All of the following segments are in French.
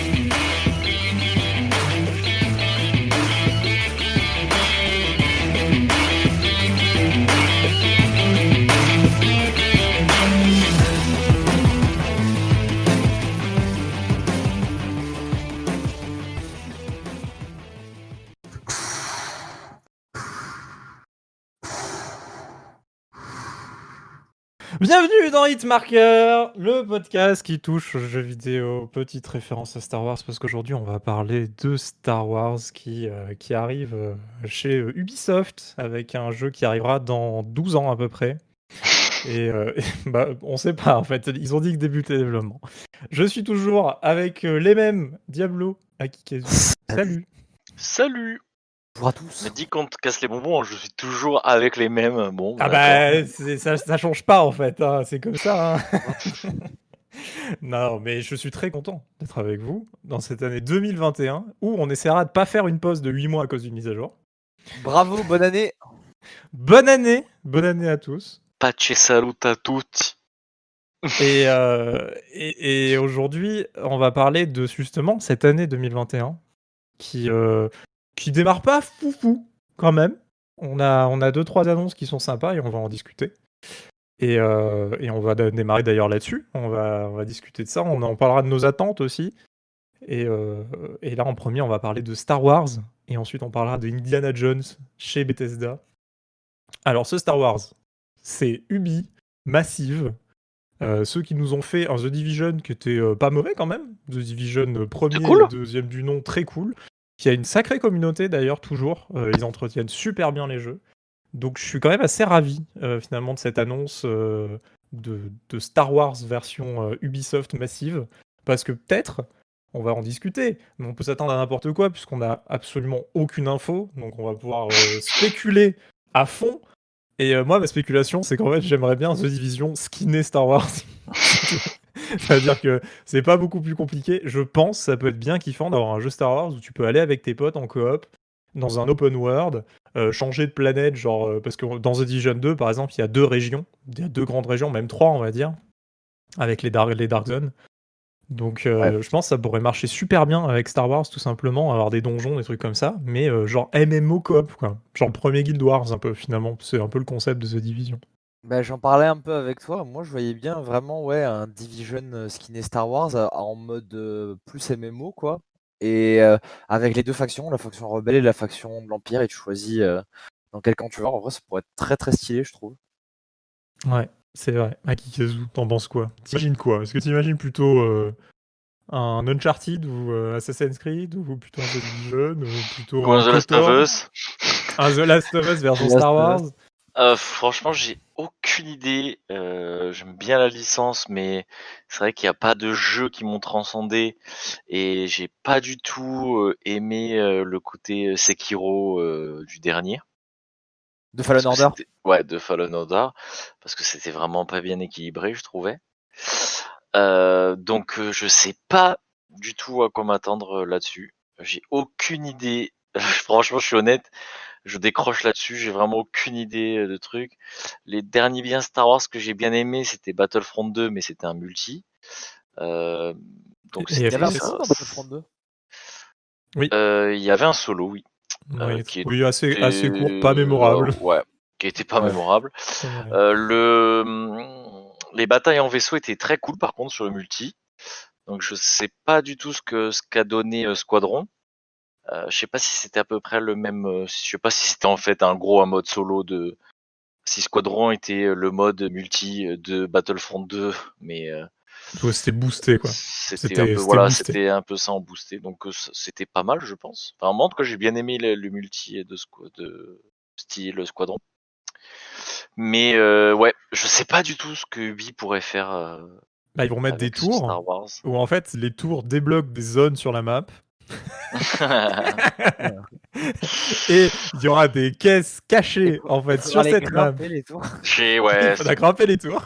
Bye. Bienvenue dans Hitmarker, le podcast qui touche aux jeux vidéo. Petite référence à Star Wars parce qu'aujourd'hui on va parler de Star Wars qui, euh, qui arrive euh, chez euh, Ubisoft avec un jeu qui arrivera dans 12 ans à peu près. Et, euh, et, bah, on sait pas en fait, ils ont dit que débutait le développement. Je suis toujours avec les mêmes Diablo, Akikezu. Salut. Salut Bonjour à tous. Mais dis qu'on te casse les bonbons, je suis toujours avec les mêmes. Bon, Ah bah ça, ça change pas en fait, hein, c'est comme ça. hein. non mais je suis très content d'être avec vous dans cette année 2021 où on essaiera de pas faire une pause de 8 mois à cause d'une mise à jour. Bravo, bonne année. Bonne année, bonne année à tous. Pace salut à. Et, euh, et, et aujourd'hui, on va parler de justement cette année 2021 qui, euh, qui démarre pas foufou quand même. On a, on a deux, trois annonces qui sont sympas et on va en discuter. Et, euh, et on va démarrer d'ailleurs là-dessus. On va, on va discuter de ça. On en parlera de nos attentes aussi. Et, euh, et là, en premier, on va parler de Star Wars. Et ensuite, on parlera de Indiana Jones chez Bethesda. Alors, ce Star Wars, c'est Ubi, Massive, euh, ceux qui nous ont fait un The Division qui était euh, pas mauvais quand même. The Division premier cool. et deuxième du nom, très cool. Qui a une sacrée communauté d'ailleurs, toujours. Euh, ils entretiennent super bien les jeux. Donc je suis quand même assez ravi euh, finalement de cette annonce euh, de, de Star Wars version Ubisoft massive. Parce que peut-être, on va en discuter, mais on peut s'attendre à n'importe quoi puisqu'on n'a absolument aucune info. Donc on va pouvoir spéculer à fond. Et moi, ma spéculation, c'est qu'en fait, j'aimerais bien The Division skinner Star Wars. C'est-à-dire que c'est pas beaucoup plus compliqué. Je pense ça peut être bien kiffant d'avoir un jeu Star Wars où tu peux aller avec tes potes en coop dans un open world, euh, changer de planète, genre euh, parce que dans The Division 2, par exemple, il y a deux régions, il y a deux grandes régions, même trois, on va dire, avec les Dark, les dark Zones. Donc, euh, je pense que ça pourrait marcher super bien avec Star Wars, tout simplement, avoir des donjons, des trucs comme ça, mais genre MMO coop, quoi. Genre premier Guild Wars, un peu, finalement. C'est un peu le concept de The Division. Bah, J'en parlais un peu avec toi. Moi, je voyais bien vraiment ouais, un Division euh, skinné Star Wars euh, en mode euh, plus MMO, quoi. Et euh, avec les deux factions, la faction rebelle et la faction de l'Empire, et tu choisis euh, dans quel camp tu vas. En vrai, ça pourrait être très très stylé, je trouve. Ouais, c'est vrai. Akikazu, t'en penses quoi? T'imagines quoi? Est-ce que t'imagines plutôt euh, un Uncharted ou euh, Assassin's Creed ou plutôt un The Division ou plutôt Ou un The Last of KOTOR Us? Un The Last of Us version Last Star of Wars? Euh, franchement, j'ai aucune idée. Euh, J'aime bien la licence, mais c'est vrai qu'il n'y a pas de jeu qui m'ont transcendé et j'ai pas du tout euh, aimé euh, le côté Sekiro du dernier. De Fallen Order? Ouais, de Fallen Order, parce que c'était vraiment pas bien équilibré, je trouvais. Donc je sais pas du tout à quoi m'attendre là-dessus. J'ai aucune idée. Franchement, je suis honnête, je décroche là-dessus. J'ai vraiment aucune idée euh, de truc. Les derniers biens Star Wars que j'ai bien aimé, c'était Battlefront 2, mais c'était un multi. Euh, donc Et c'était Il y avait un solo dans Battlefront 2. Euh, Il y y avait un solo, oui. Euh, Oui, qui oui, assez, était- assez court, pas mémorable. euh, ouais, qui était pas Ouais. mémorable. Euh, le, les batailles en vaisseau étaient très cool par contre sur le multi. Donc je sais pas du tout ce que ce qu'a donné euh, Squadron. Euh, je sais pas si c'était à peu près le même. euh, je sais pas si c'était en fait un gros un mode solo de. Si Squadron était euh, le mode multi de Battlefront 2, mais euh, Ouais, C'était boosté, quoi. c'était un peu c'était voilà, boosté. c'était un peu ça en boosté. Donc c'était pas mal, je pense. Enfin, en cas, j'ai bien aimé le, le multi de, style Squadron. Mais euh, ouais, je sais pas du tout ce que Ubi pourrait faire. Bah, ils vont mettre des tours où en fait les tours débloquent des zones sur la map et il y aura des caisses cachées en fait sur cette map. J'ai- ouais, faudra grimper les tours.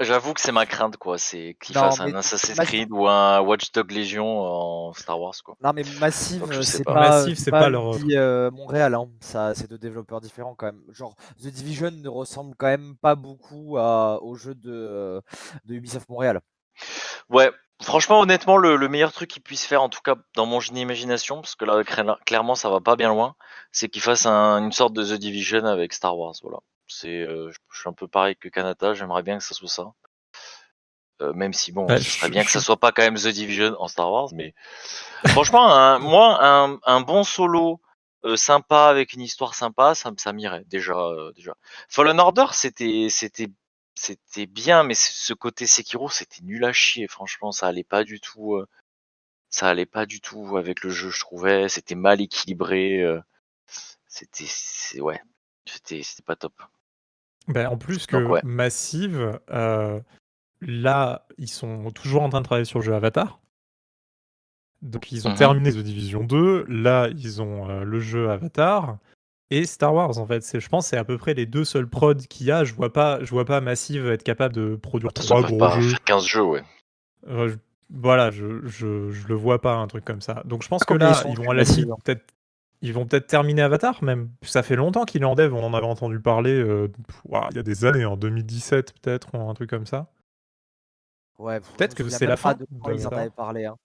j'avoue que c'est ma crainte quoi, c'est qu'il Non, fasse un Assassin's Creed ou un Watch Dog Legion en Star Wars quoi. Non mais Massive, c'est pas. pas, Massive, c'est pas leur- euh, Montréal, hein. ça, c'est deux développeurs différents quand même. Genre The Division ne ressemble quand même pas beaucoup à, au jeu de, euh, de Ubisoft Montréal. Ouais, franchement, honnêtement, le, le meilleur truc qu'ils puissent faire, en tout cas dans mon génie imagination, parce que là, cla- clairement, ça va pas bien loin, c'est qu'ils fassent un- une sorte de The Division avec Star Wars. Voilà. C'est, euh, je suis un peu pareil que Kanata. J'aimerais bien que ça soit ça. Euh, même si bon, Ouais, ce serait bien que ça soit pas quand même The Division en Star Wars, mais franchement, un, moi, un, un bon solo euh, sympa avec une histoire sympa, ça, me- ça m'irait déjà. euh, déjà. Fallen Order, c'était, c'était, c'était bien, mais ce côté Sekiro, c'était nul à chier. Franchement, ça allait pas du tout. euh, ça allait pas du tout avec le jeu, je trouvais. C'était mal équilibré. euh, c'était, ouais, c'était, c'était pas top. Ben, en plus que Donc, ouais. Massive, euh, là, ils sont toujours en train de travailler sur le jeu Avatar. Donc ils ont Mhm. terminé The Division 2, là ils ont le jeu Avatar et Star Wars en fait. C'est, je pense que c'est à peu près les deux seuls prods qu'il y a. Je vois pas, je vois pas Massive être capable de produire De trois gros pas jeux. faire 15 jeux, ouais. Euh, je- voilà, je, je, je le vois pas un truc comme ça. Donc je pense que Combien là ils vont à la limite peut-être ils vont peut-être terminer Avatar même. Ça fait longtemps qu'il est en dev, on en avait entendu parler euh, il y a des années, en 2017 peut-être ou un truc comme ça. Ouais, Peut-être que c'est la pas fin de quoi ils en avaient parlé. hein.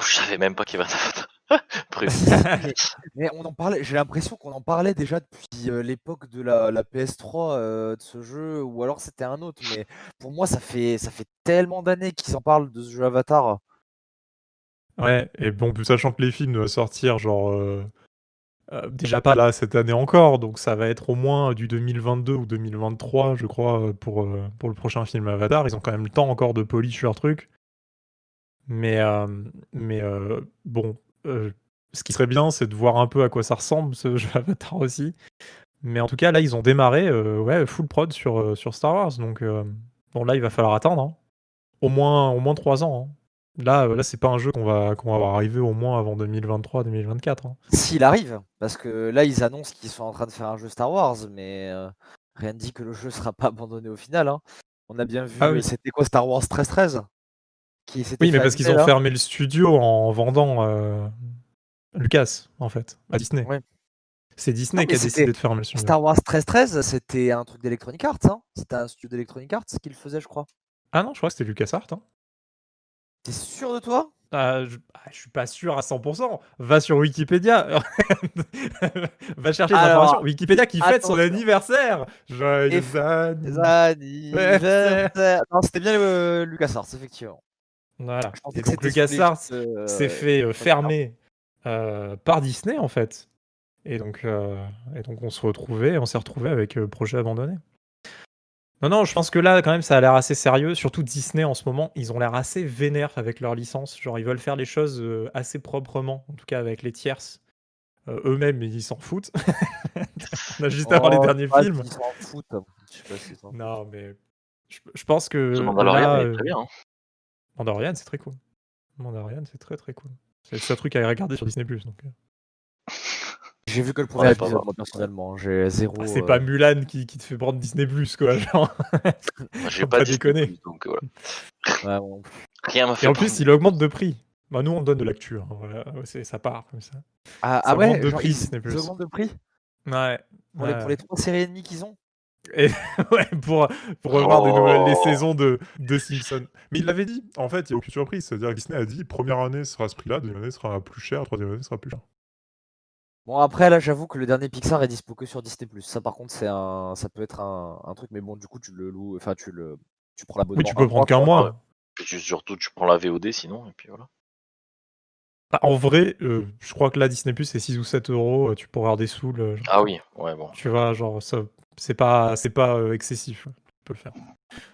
Je savais même pas qu'il y avait Bref. mais, mais on en parlait, j'ai l'impression qu'on en parlait déjà depuis euh, l'époque de la, la PS3 euh, de ce jeu, ou alors c'était un autre. Mais pour moi, ça fait, ça fait tellement d'années qu'ils en parlent de ce jeu Avatar. Ouais, et bon, sachant que les films doivent sortir genre euh, euh, déjà pas là cette année encore, donc ça va être au moins du 2022 ou 2023, je crois, pour, euh, pour le prochain film Avatar. Ils ont quand même le temps encore de polish leur truc. Mais, euh, mais euh, bon, euh, ce qui serait bien, c'est de voir un peu à quoi ça ressemble ce jeu Avatar aussi. Mais en tout cas, là, ils ont démarré euh, ouais, full prod sur, euh, sur Star Wars. Donc, euh, bon, là, il va falloir attendre. hein. Au moins, au moins 3 ans. hein. Là, là c'est pas un jeu qu'on va, qu'on va arriver au moins avant 2023-2024. hein. S'il arrive, parce que là, ils annoncent qu'ils sont en train de faire un jeu Star Wars, mais euh, rien ne dit que le jeu sera pas abandonné au final. hein. On a bien vu, Ah oui. c'était quoi Star Wars 1313 qui Oui, mais parce qu'ils ont fermé le studio en vendant euh, Lucas, en fait, à Disney. Ouais. C'est Disney Non, qui a décidé de fermer le studio. Star Wars 1313, c'était un truc d'Electronic Arts. Hein c'était un studio d'Electronic Arts qui le faisait, je crois. Ah non, je crois que c'était LucasArts. Hein. T'es sûr de toi? Ah, je, ah, je suis pas sûr à 100%. Va sur Wikipédia. Va chercher des informations. Wikipédia qui fête son anniversaire. Joyeux anniversaire. Anniversaire. Non, c'était bien le LucasArts, effectivement. Voilà. Et donc LucasArts euh, s'est fait euh, fermer euh, par Disney en fait. Et donc, euh, et donc on se retrouvait, on s'est retrouvé avec projet abandonné. Non, non, je pense que là, quand même, ça a l'air assez sérieux. Surtout Disney en ce moment, ils ont l'air assez vénères avec leur licence. Genre, ils veulent faire les choses assez proprement, en tout cas avec les tierces. Euh, Eux-mêmes, ils s'en foutent. On a juste à voir les Oh, derniers pas films. s'ils s'en foutent. Je sais pas s'en foutent. Non, mais je, je pense que. Mandalorian là, très bien. Hein. Mandalorian, c'est très cool. Mandalorian, c'est très très cool. C'est le seul truc à regarder sur Disney+. Donc, euh. J'ai vu que le Ouais, premier pas épisode, voir. moi, personnellement. J'ai zéro. Ah, c'est euh, pas Mulan qui, qui te fait prendre Disney+, quoi. Genre. J'ai pas, donc euh, voilà. ouais, bon. Rien m'a fait Et en prendre. plus, il augmente de prix. Bah, nous, on donne de l'actu. hein, voilà. Ouais, c'est- ça part comme ça. Ah, Ça ah ouais, augmente de genre, prix, ils, Disney+. ils augmentent de prix? Ouais. pour, les, ouais. pour les trois séries et demie qu'ils ont? ouais, pour, pour revoir des nouvelles les Oh. saisons de, de Simpsons. Mais il l'avait dit, en fait, il n'y a aucune surprise. C'est-à-dire que Disney a dit première année sera ce prix-là, deuxième année sera plus cher, troisième année sera plus cher. Bon, après, là, j'avoue que le dernier Pixar est dispo que sur Disney. Ça, par contre, c'est un... ça peut être un... un truc, mais bon, du coup, tu le loues. Enfin, tu le. Tu prends l'abonnement. Oui, tu peux prendre qu'un mois. ouais. Puis tu- surtout, tu prends la VOD sinon, et puis voilà. Bah, en vrai, euh, je crois que là, Disney+, c'est 6 ou 7 euros. euh, Tu peux avoir des sous. le- genre, Ah oui, ouais, bon. Tu vois, genre, ça, c'est pas, c'est pas euh, excessif. Tu peux le faire.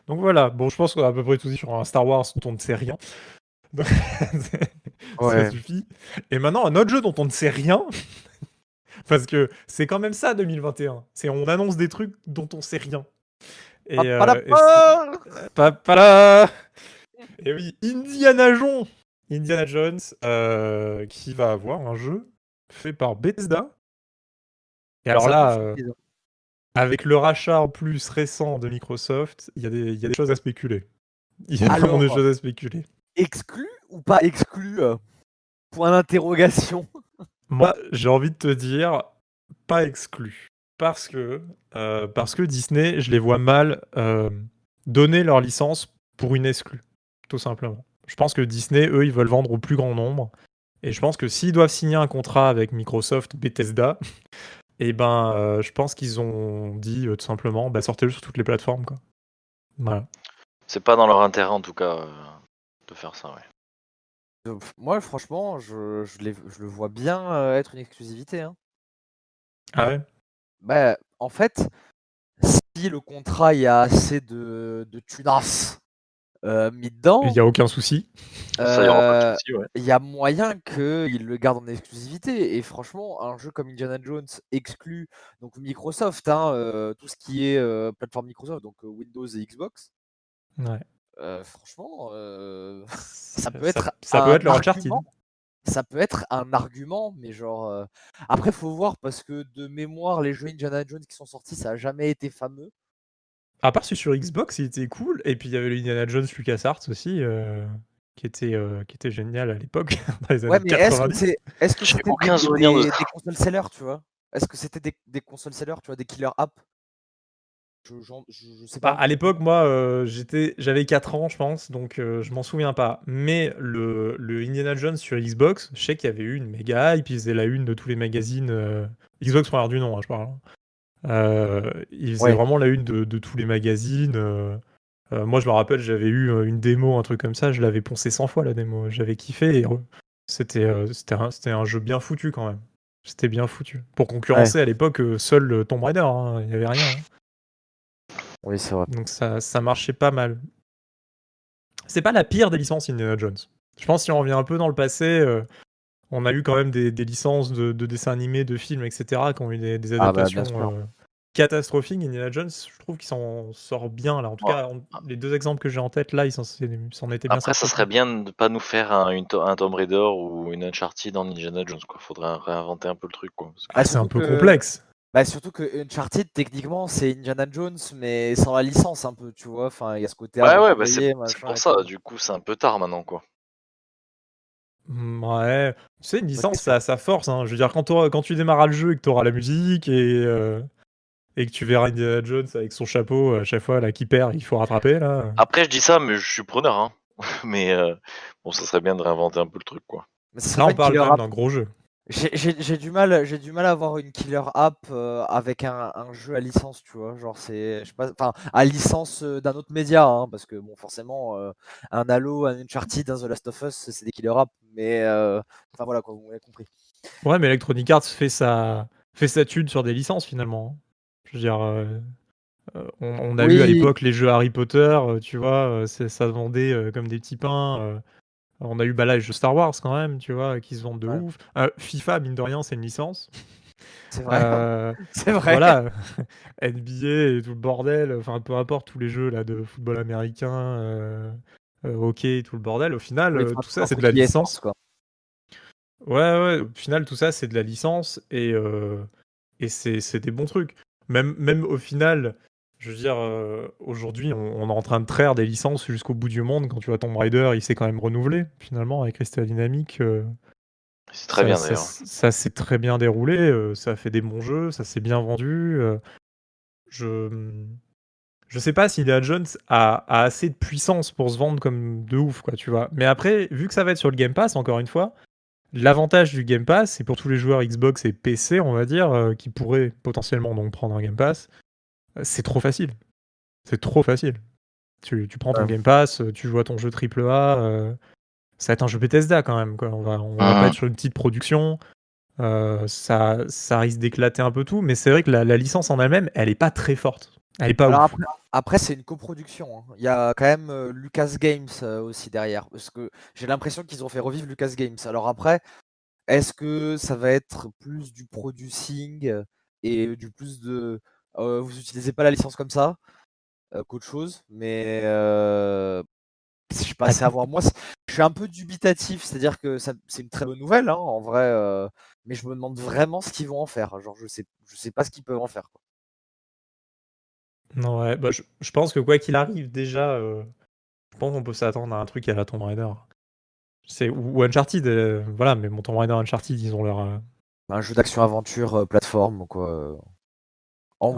Donc voilà, bon, je pense qu'on a à peu près tout dit sur un Star Wars dont on ne sait rien. Donc, ça suffit. Et maintenant, un autre jeu dont on ne sait rien. Parce que c'est quand même ça 2021. C'est on annonce des trucs dont on sait rien. Et, Pa- euh, pa- la et oui, Indiana Jones. Indiana Jones euh, qui va avoir un jeu fait par Bethesda. Et alors là, euh. Avec le rachat en plus récent de Microsoft, il y, a des- il y a des choses à spéculer. Il y a vraiment des Alors- choses à spéculer. Exclu ou pas exclu euh, Point d'interrogation? Moi, j'ai envie de te dire, pas exclu. Parce que, euh, parce que Disney, je les vois mal euh, donner leur licence pour une exclue. Tout simplement. Je pense que Disney, eux, ils veulent vendre au plus grand nombre. Et je pense que s'ils doivent signer un contrat avec Microsoft, Bethesda, et eh ben, euh, je pense qu'ils ont dit tout simplement, bah, sortez-le sur toutes les plateformes, quoi. Voilà. C'est pas dans leur intérêt, en tout cas, de faire ça, ouais. moi, franchement, je, je, le vois bien être une exclusivité. Hein. Ah ouais? Bah, En fait, si le contrat, il y a assez de, de tunas euh, mis dedans. Il n'y a aucun souci. Euh, il y a moyen qu'il le garde en exclusivité. Et franchement, un jeu comme Indiana Jones exclut donc Microsoft, hein, euh, tout ce qui est plateforme Microsoft, donc Windows et Xbox. Ouais. franchement, ça peut être. Ça, peut être leur Uncharted ça peut être un argument, mais genre. Euh, après, faut voir parce que de mémoire, les jeux Indiana Jones qui sont sortis, ça a jamais été fameux. À part celui sur Xbox, il était cool. Et puis il y avait le Indiana Jones LucasArts aussi, euh, qui, était, euh, qui était génial à l'époque, dans les ouais, mais est-ce que c'était des, des, consoles sellers, tu vois? Est-ce que c'était des, des consoles sellers, tu vois, des killer apps? Je, sais pas. à l'époque, moi, euh, j'étais, j'avais 4 ans, je pense, donc euh, je m'en souviens pas. Mais le, le, Indiana Jones sur Xbox, je sais qu'il y avait eu une méga hype, il faisait la une de tous les magazines. Euh, Xbox première du nom, hein, je parle. Hein. il faisait vraiment la une de, de tous les magazines. moi, je me rappelle, j'avais eu une démo, un truc comme ça, je l'avais poncé 100 fois la démo. J'avais kiffé et c'était, un, jeu bien foutu quand même. C'était bien foutu. Pour concurrencer à l'époque, seul Tomb Raider, hein, il n'y avait rien. Oui, c'est vrai. Donc ça, ça marchait pas mal. C'est pas la pire des licences Indiana Jones. Je pense si on revient un peu dans le passé, euh, on a eu quand même des, licences de, dessins animés, de films, etc., qui ont eu des, ah bah, adaptations euh, catastrophiques. Indiana Jones, je trouve qu'il s'en sort bien là. En tout cas, les deux exemples que j'ai en tête là, ils s'en étaient bien. Après, ça serait bien de pas nous faire un, une, un Tomb Raider ou une Uncharted dans Indiana Jones. Il faudrait réinventer un peu le truc. Quoi, Ah, c'est un peu complexe. Bah, surtout que Uncharted, techniquement, c'est Indiana Jones, mais sans la licence un peu, tu vois. Enfin, il y a ce côté. Ouais, ouais, bah c'est pour ça. Du coup, c'est un peu tard maintenant, quoi. Mmh, ouais, tu sais, une licence, ça a sa force. Hein. Je veux dire, quand, quand tu démarras le jeu et que tu auras la musique et, euh, et que tu verras Indiana Jones avec son chapeau à chaque fois là qui perd, il faut rattraper là. Après, je dis ça, mais je suis preneur. Hein. mais euh, bon, ça serait bien de réinventer un peu le truc, quoi. là, on parle quand même d'un gros jeu. J'ai du mal, j'ai du mal à avoir une killer app euh, avec un, jeu à licence, tu vois. Genre c'est, je sais pas, enfin à licence euh, d'un autre média, hein, parce que bon forcément euh, un Halo, un Uncharted, un The Last of Us, c'est des killer apps, mais enfin voilà quoi, vous avez compris. Ouais, mais Electronic Arts fait sa fait sa thune sur des licences finalement. Hein. Je veux dire, on, a vu à l'époque les jeux Harry Potter, tu vois, ça vendait comme des petits pains. On a eu bah là, les jeux Star Wars quand même, tu vois, qui se vendent de ouf. Euh, FIFA, mine de rien, c'est une licence. C'est vrai. Euh, c'est vrai. Voilà, NBA et tout le bordel, enfin peu importe tous les jeux là de football américain, euh, hockey, tout le bordel. Au final, tout ça c'est de la licence. Quoi. Ouais, ouais. Au final, tout ça c'est de la licence et et c'est des bons trucs. Même même au final, je veux dire, euh, aujourd'hui, on, est en train de traire des licences jusqu'au bout du monde. Quand tu vois Tomb Raider, il s'est quand même renouvelé, finalement, avec Crystal Dynamics. Euh, c'est très bien, d'ailleurs. Ça, s'est très bien déroulé, euh, ça a fait des bons jeux, ça s'est bien vendu. je... Je sais pas si Indiana Jones a, assez de puissance pour se vendre comme de ouf, quoi, tu vois. Mais après, vu que ça va être sur le Game Pass, encore une fois, l'avantage du Game Pass, c'est pour tous les joueurs Xbox et PC, on va dire, qui pourraient potentiellement donc prendre un Game Pass, c'est trop facile. C'est trop facile. Tu, prends ton Game Pass, tu joues à ton jeu AAA. Euh, ça va être un jeu Bethesda quand même. Quoi. On va, on va pas être sur une petite production. Euh, ça, ça risque d'éclater un peu tout. Mais c'est vrai que la, licence en elle-même, elle est pas très forte. Elle est pas Après, c'est une coproduction. Hein. Il y a quand même euh, Lucas Games aussi derrière. Parce que j'ai l'impression qu'ils ont fait revivre Lucas Games. Alors après, est-ce que ça va être plus du producing et du plus de vous utilisez pas la licence comme ça qu'autre chose, mais je sais pas, c'est à voir. Moi, je suis un peu dubitatif, c'est-à-dire que c'est une très bonne nouvelle, hein, en vrai, mais je me demande vraiment ce qu'ils vont en faire. Genre, je sais, je sais pas ce qu'ils peuvent en faire. Quoi. Non, ouais, bah, je, pense que quoi qu'il arrive, déjà, je pense qu'on peut s'attendre à un truc à la Tomb Raider. C'est, ou, Uncharted, voilà, mais mon Tomb Raider Uncharted, ils ont leur. Un jeu d'action-aventure plateforme, quoi. En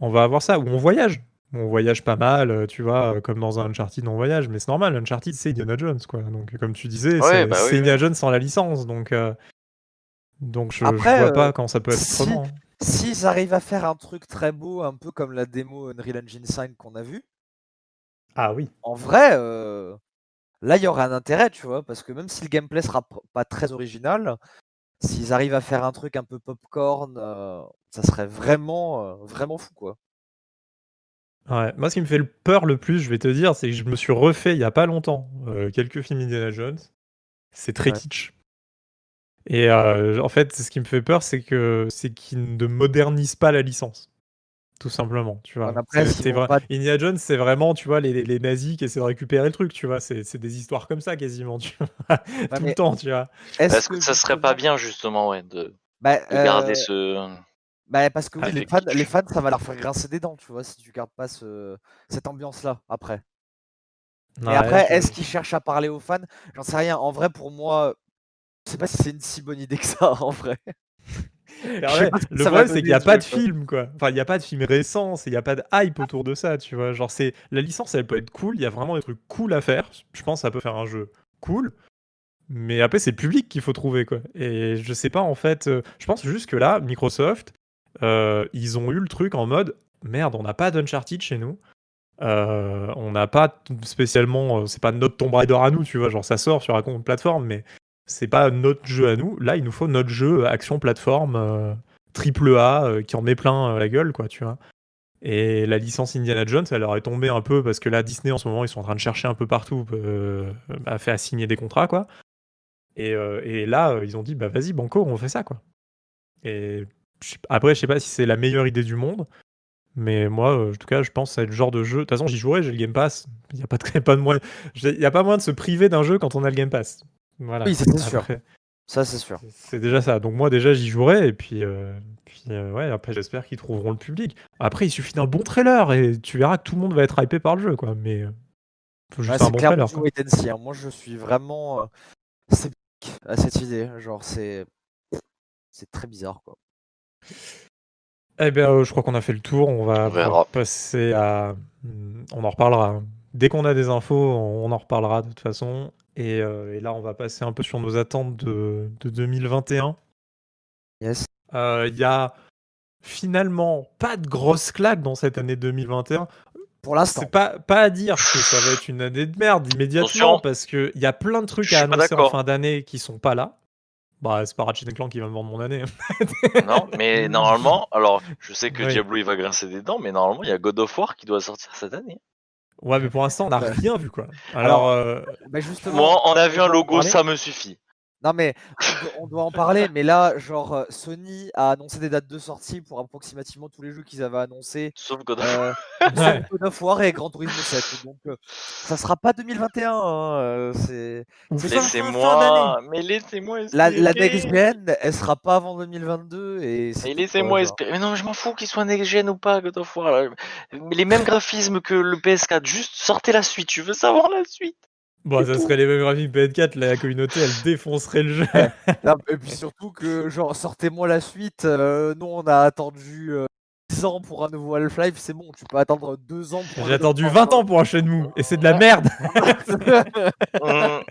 on, va, avoir ça, où on voyage. on voyage pas mal, euh, tu vois, euh, comme dans un Uncharted, on voyage, mais c'est normal, Uncharted, c'est Indiana Jones, quoi. Donc, comme tu disais, Ouais, c'est bah oui. Indiana Jones sans la licence, donc, euh, donc je, je Après, vois euh, pas quand ça peut être si- autrement. S'ils arrivent à faire un truc très beau, un peu comme la démo Unreal Engine 5 qu'on a vu, Ah oui. en vrai, euh, là, il y aurait un intérêt, tu vois, parce que même si le gameplay sera pas très original, s'ils arrivent à faire un truc un peu popcorn, euh, ça serait vraiment, euh, vraiment fou, quoi. Ouais. Moi, ce qui me fait le peur le plus, je vais te dire, c'est que je me suis refait il y a pas longtemps euh, quelques films Indiana Jones. C'est très Ouais. kitsch. Et euh, en fait, ce qui me fait peur, c'est que c'est qu'ils ne modernisent pas la licence. Tout simplement, tu vois. Ouais, mais après, C'est- s'ils c'est vont vrai- pas- Indiana Jones, c'est vraiment, tu vois, les, les- les nazis qui essaient de récupérer le truc, tu vois. C'est c'est des histoires comme ça, quasiment, tu vois. Tout mais le temps, tu vois. Est-ce que ça serait pas bien justement ouais, de, bah, de garder euh, ce. bah, parce que oui, Ah, les, le fans, les fans, ça va leur faire grincer des dents, tu vois, si tu gardes pas ce, cette ambiance-là après. Et Ouais, après, je- est-ce qu'ils cherchent à parler aux fans? J'en sais rien. En vrai, pour moi, je sais pas si c'est une si bonne idée que ça, en vrai. Que le problème, c'est qu'il n'y a pas de film, quoi. Enfin, il n'y a pas de film récent, il n'y a pas de hype autour de ça, tu vois. Genre, c'est la licence, elle peut être cool, il y a vraiment des trucs cool à faire. Je pense que ça peut faire un jeu cool. Mais après, c'est le public qu'il faut trouver, quoi. Et je sais pas, en fait, euh, je pense juste que là, Microsoft, euh, ils ont eu le truc en mode merde, on n'a pas d'Uncharted chez nous. Euh, on n'a pas spécialement, c'est pas notre Tomb Raider à nous, tu vois. Genre, ça sort sur la plateforme, mais c'est pas notre jeu à nous. Là, il nous faut notre jeu action plateforme euh, triple A euh, qui en met plein euh, la gueule, quoi, tu vois. Et la licence Indiana Jones, elle leur est tombée un peu parce que là, Disney en ce moment, ils sont en train de chercher un peu partout, euh, à faire signer des contrats, quoi. Et, euh, là, euh, ils ont dit, bah vas-y, Banco, on fait ça, quoi. Et après, je sais pas si c'est la meilleure idée du monde, mais moi, euh, en tout cas, je pense c'est le genre de jeu. De toute façon, j'y jouerai, j'ai le Game Pass. Il n'y a pas de, pas moyen de se priver d'un jeu quand on a le Game Pass. Voilà. Oui, c'est sûr. Ça, c'est sûr. c'est- déjà ça. Donc moi déjà j'y jouerai et puis, euh, puis euh, ouais après j'espère qu'ils trouveront le public. Après il suffit d'un bon trailer et tu verras que tout le monde va être hypé par le jeu quoi. Mais euh, faut juste Ouais, un bon trailer. quoi. hein. Moi, je suis vraiment euh, sceptique à cette idée. Genre, c'est c'est très bizarre, quoi. Eh bien euh, je crois qu'on a fait le tour. On va On passer à. hmm, On en reparlera. Dès qu'on a des infos, on en reparlera de toute façon. Et, euh, et là on va passer un peu sur nos attentes de, de 2021. Yes. Euh, Il y a finalement pas de grosse claque dans cette année 2021. Pour l'instant. C'est pas, pas à dire que ça va être une année de merde immédiatement Attention. parce qu'il y a plein de trucs à annoncer en fin d'année qui sont pas là. Bah, c'est pas Ratchet Clank qui va me vendre mon année. Non, mais normalement, alors je sais que Oui. Diablo il va grincer des dents, mais normalement il y a God of War qui doit sortir cette année. Ouais, mais pour l'instant, on n'a rien vu quoi. Alors, Alors, euh, Bah, justement, Moi, on a vu un logo, ça me suffit. Non mais on doit, en parler, mais là, genre, euh, Sony a annoncé des dates de sortie pour approximativement tous les jeux qu'ils avaient annoncés. Sauf God of War. Euh, sauf God of War et Gran Turismo 7. Donc, euh, ça sera pas 2021. hein, euh, c'est Laissez-moi, mais laissez-moi La, espérer. la next gen, elle sera pas avant 2022 et laissez-moi espérer. Mais non, je m'en fous qu'il soit next gen ou pas, God of War. là. Les mêmes graphismes que le PS4, juste sortez la suite. Je veux savoir la suite? Bon, ça tout. serait les mêmes graphiques PS4, la communauté elle défoncerait le jeu. Non, et puis surtout que, genre, sortez-moi la suite. euh, nous, on a attendu euh, 10 ans pour un nouveau Half-Life. C'est bon, tu peux attendre 2 ans pour un J'ai attendu God of 20 ans pour un Shenmue et c'est de la merde.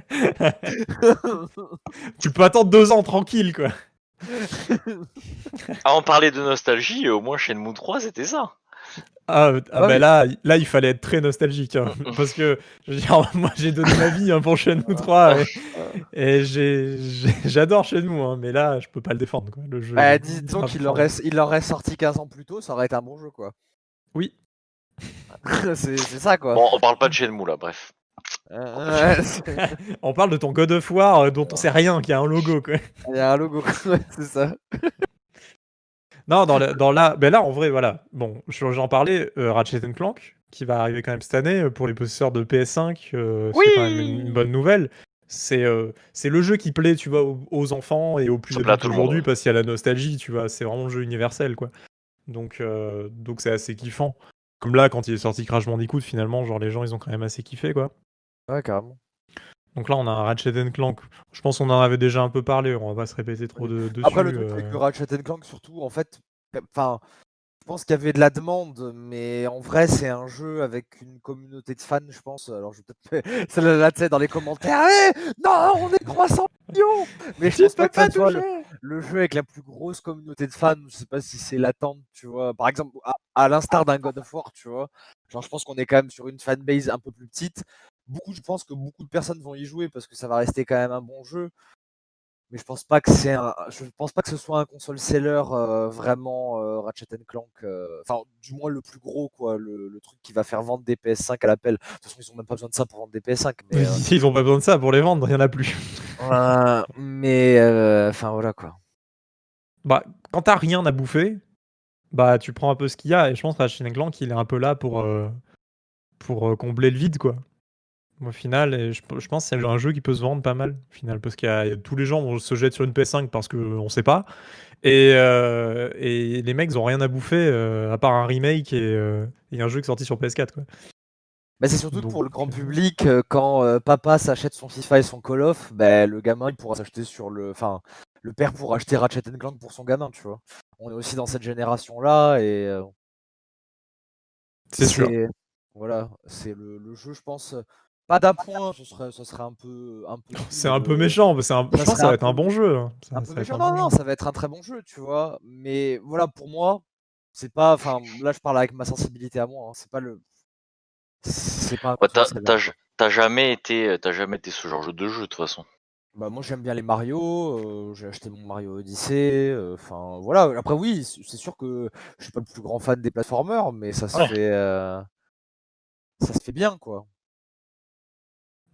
Tu peux attendre 2 ans tranquille quoi. Ah, on parlait de nostalgie, au moins Shenmue 3, c'était ça. Ah, ah Ah bah là, là, il fallait être très nostalgique. hein, parce que, je veux dire, moi, j'ai donné ma vie hein, pour Shenmue 3. Et, j'adore Shenmue, hein, mais là, je peux pas le défendre. Quoi, le jeu. Bah, il- disons il- qu'il aurait, il aurait sorti 15 ans plus tôt, ça aurait été un bon jeu, quoi. Oui. c'est ça, quoi. Bon, on parle pas de Shenmue là, bref. Euh, ouais, On parle de ton God of War euh, dont on sait rien, qui a un logo. Quoi. Il y a un logo, ouais, c'est ça. Non, dans, la, dans la, ben là, en vrai, voilà. Bon, je- j'en parlais, euh, Ratchet Clank, qui va arriver quand même cette année euh, pour les possesseurs de PS5. euh, Oui c'est quand même une, une bonne nouvelle. C'est euh, c'est le jeu qui plaît, tu vois, aux, aux enfants et aux plus adultes aujourd'hui ouais. parce qu'il y a la nostalgie, tu vois. C'est vraiment le jeu universel, quoi. Donc, euh, donc c'est assez kiffant. Comme là, quand il est sorti Crash Bandicoot, finalement, genre les gens, ils ont quand même assez kiffé, quoi. Ouais, carrément. Donc là, on a un Ratchet Clank. Je pense qu'on en avait déjà un peu parlé. On va pas se répéter trop de, dessus. Après, le truc euh. avec le Ratchet Clank, surtout, en fait, enfin, Je pense qu'il y avait de la demande, mais en vrai, c'est un jeu avec une communauté de fans, je pense. Alors, je vais peut-être faire la tête dans les commentaires. Eh non, on est 300 millions Mais je pense pas que ça le jeu avec la plus grosse communauté de fans. Je sais pas si c'est l'attente, tu vois. Par exemple, à, à l'instar d'un God of War, tu vois. Genre, je pense qu'on est quand même sur une fanbase un peu plus petite. Beaucoup, je pense que beaucoup de personnes vont y jouer parce que ça va rester quand même un bon jeu mais je pense pas que c'est un, je pense pas que ce soit un console seller euh, vraiment euh, Ratchet Clank, euh, enfin du moins le plus gros quoi, le, le, truc qui va faire vendre des PS5 à l'appel. De toute façon ils ont même pas besoin de ça pour vendre des PS5. Mais, ils ont pas besoin de ça pour les vendre, il y en a plus. mais enfin voilà quoi. Bah quand t'as rien à bouffer, bah tu prends un peu ce qu'il y a et je pense que Ratchet Clank il est un peu là pour pour combler le vide quoi au final. Et je, je pense que c'est un jeu qui peut se vendre pas mal, au final, parce que tous les gens vont se jeter sur une PS5 parce qu'on sait pas. Et, euh, et, les mecs ils ont rien à bouffer euh, à part un remake et, euh, et, un jeu qui est sorti sur PS4. Quoi. Bah c'est surtout pour le grand public, quand papa s'achète son FIFA et son Call of, bah, le gamin il pourra s'acheter sur le. Enfin, le père pourra acheter Ratchet Clank pour son gamin, tu vois. On est aussi dans cette génération-là et. c'est sûr. Voilà, c'est le, le, jeu, je pense, pas d'appoint, ce serait, ce serait un peu. Un peu c'est un peu méchant, mais un... je pense que ça va être un bon jeu. Hein. Ça, un peu méchant. Non, non, ça va être un très bon jeu, tu vois. Mais voilà, pour moi, c'est pas. Enfin, là, je parle avec ma sensibilité à moi. Hein. C'est pas le. C'est pas. Ouais, T'as jamais été, t'as jamais été ce genre de jeu de toute façon. Bah moi j'aime bien les Mario, euh, j'ai acheté mon Mario Odyssey, euh, enfin voilà. Après oui, c'est sûr que je suis pas le plus grand fan des plateformers, mais ça se fait, euh, ça se fait bien quoi.